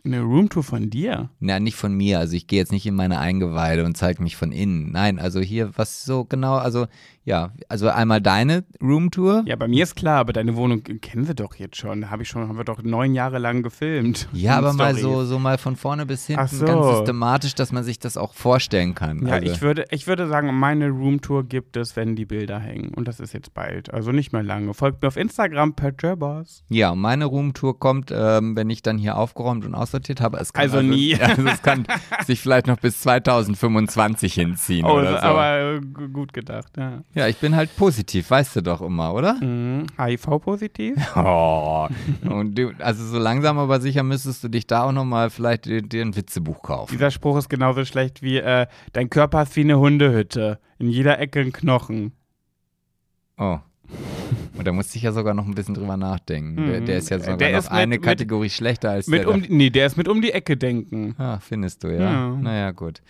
Eine Roomtour von dir. Na, nicht von mir. Also ich gehe jetzt nicht in meine Eingeweide und zeige mich von innen. Nein, also hier, was so genau, also ja, also einmal deine Roomtour. Ja, bei mir ist klar, aber deine Wohnung kennen sie doch jetzt schon. Habe ich schon, haben wir doch neun Jahre lang gefilmt. Ja, aber mal Stories. so, so mal von vorne bis hinten, Ach so. ganz systematisch, dass man sich das auch vorstellen kann. Ja, also, ich würde, ich würde sagen, meine Roomtour gibt es, wenn die Bilder hängen. Und das ist jetzt bald. Also nicht mehr lange. Folgt mir auf Instagram, Pajamas. ja, und meine Roomtour kommt, ähm, wenn ich dann hier aufgeräumt und aussortiert habe. Es kann Also nie. Also es kann sich vielleicht noch bis 2025 hinziehen Oh, oder so. aber äh, gut gedacht, ja. ja, ich bin halt positiv, weißt du doch immer, oder? Mhm. HIV-positiv? Oh. Und du, also so langsam aber sicher müsstest du dich da auch nochmal vielleicht dir, dir ein Witzebuch kaufen. Dieser Spruch ist genauso schlecht wie, äh, dein Körper ist wie eine Hundehütte. In jeder Ecke ein Knochen. Oh. Und da musste ich ja sogar noch ein bisschen drüber nachdenken. Der, Mhm. der ist ja sogar Der noch mit- eine mit- Kategorie schlechter als Mit der. um, die- nee, der ist mit um die Ecke denken. Ah, findest du, ja. Ja. Naja, gut.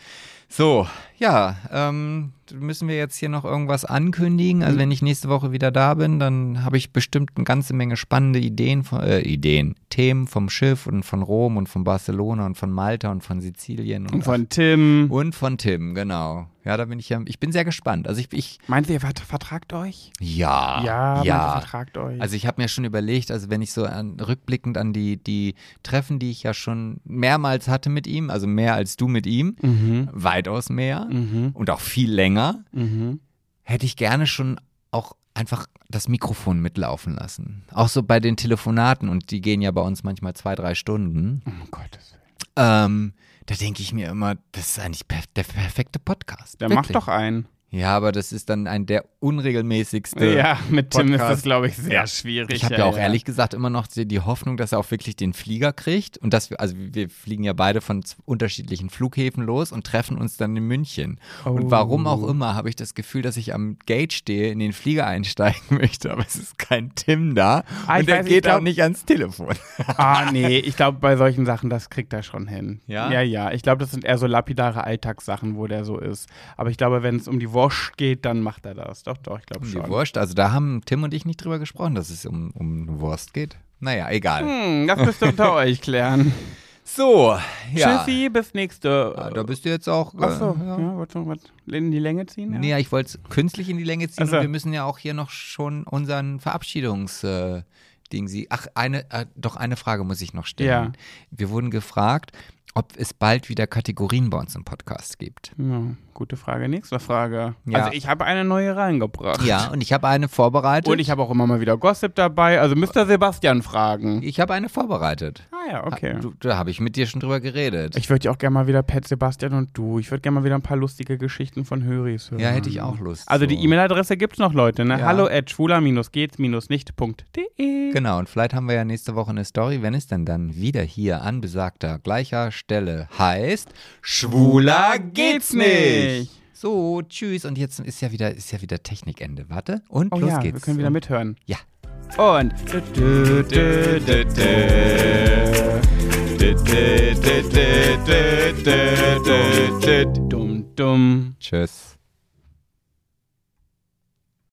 So, ja, ähm, müssen wir jetzt hier noch irgendwas ankündigen? Also wenn ich nächste Woche wieder da bin, dann habe ich bestimmt eine ganze Menge spannende Ideen, von- äh, Ideen, Themen vom Schiff und von Rom und von Barcelona und von Malta und von Sizilien Und von Tim. und von Tim, genau. Ja, da bin ich ja, ich bin sehr gespannt. Also ich, ich Meint ihr, vert vertragt euch? ja, ja, ja. vertragt euch. Also ich habe mir schon überlegt, also wenn ich so an, rückblickend an die, die Treffen, die ich ja schon mehrmals hatte mit ihm, also mehr als du mit ihm, mhm. Weitaus mehr Mhm. und auch viel länger, Mhm. hätte ich gerne schon auch einfach das Mikrofon mitlaufen lassen. Auch so bei den Telefonaten und die gehen ja bei uns manchmal zwei, drei Stunden. Um Gottes Willen. Ähm, da denke ich mir immer, das ist eigentlich der perfekte Podcast. Der Wirklich. macht doch einen. Ja, aber das ist dann ein der unregelmäßigste. Ja, mit Tim ist Podcast. das, glaube ich, sehr schwierig. Ich habe ja, auch ehrlich gesagt immer noch die, Hoffnung, dass er auch wirklich den Flieger kriegt und dass wir, also wir fliegen ja beide von unterschiedlichen Flughäfen los und treffen uns dann in München. Und Oh. warum auch immer habe ich das Gefühl, dass ich am Gate stehe, in den Flieger einsteigen möchte, aber es ist kein Tim da Ah, und der weiß, geht auch glaub- nicht ans Telefon. Ah, nee, ich glaube, bei solchen Sachen, das kriegt er schon hin. Ja? Ja, ja. Ich glaube, das sind eher so lapidare Alltagssachen, wo der so ist. Aber ich glaube, wenn es um die Wurst geht, dann macht er das. Doch, doch, ich glaube Die schon. Wurst, also da haben Tim und ich nicht drüber gesprochen, dass es um, um Wurst geht. Naja, egal. Hm, das müsst ihr unter euch klären. So, ja. Tschüssi, bis nächste. Ja, Da bist du jetzt auch. äh, Achso, ja. ja. wolltest du was in die Länge ziehen? Ja. Nee, ich wollte es künstlich in die Länge ziehen Ach so. und wir müssen ja auch hier noch schon unseren Verabschiedungs äh, Ding sie. Ach, eine, äh, doch eine Frage muss ich noch stellen. Ja. Wir wurden gefragt, ob es bald wieder Kategorien bei uns im Podcast gibt. Ja, gute Frage. Nächste Frage. Ja. Also ich habe eine neue reingebracht. Ja, und ich habe eine vorbereitet. Und ich habe auch immer mal wieder Gossip dabei. Also Mr. Sebastian fragen. ich habe eine vorbereitet. Ah ja, okay. Du, da habe ich mit dir schon drüber geredet. Ich würde ja auch gerne mal wieder Pet Sebastian und du. Ich würde gerne mal wieder ein paar lustige Geschichten von Höris hören. ja, hätte ich auch Lust. Also die so. E-Mail-Adresse gibt's noch, Leute, ne? Ja. Hallo at schwuler-geht's-nicht.de Genau, und vielleicht haben wir ja nächste Woche eine Story, wenn es dann dann wieder hier an besagter gleicher Stelle heißt Schwuler geht's nicht. So, tschüss. Und jetzt ist ja wieder, ist ja wieder Technikende. Warte. Und Oh los ja, geht's. wir können wieder mithören. Ja. Und dumm dumm. Tschüss.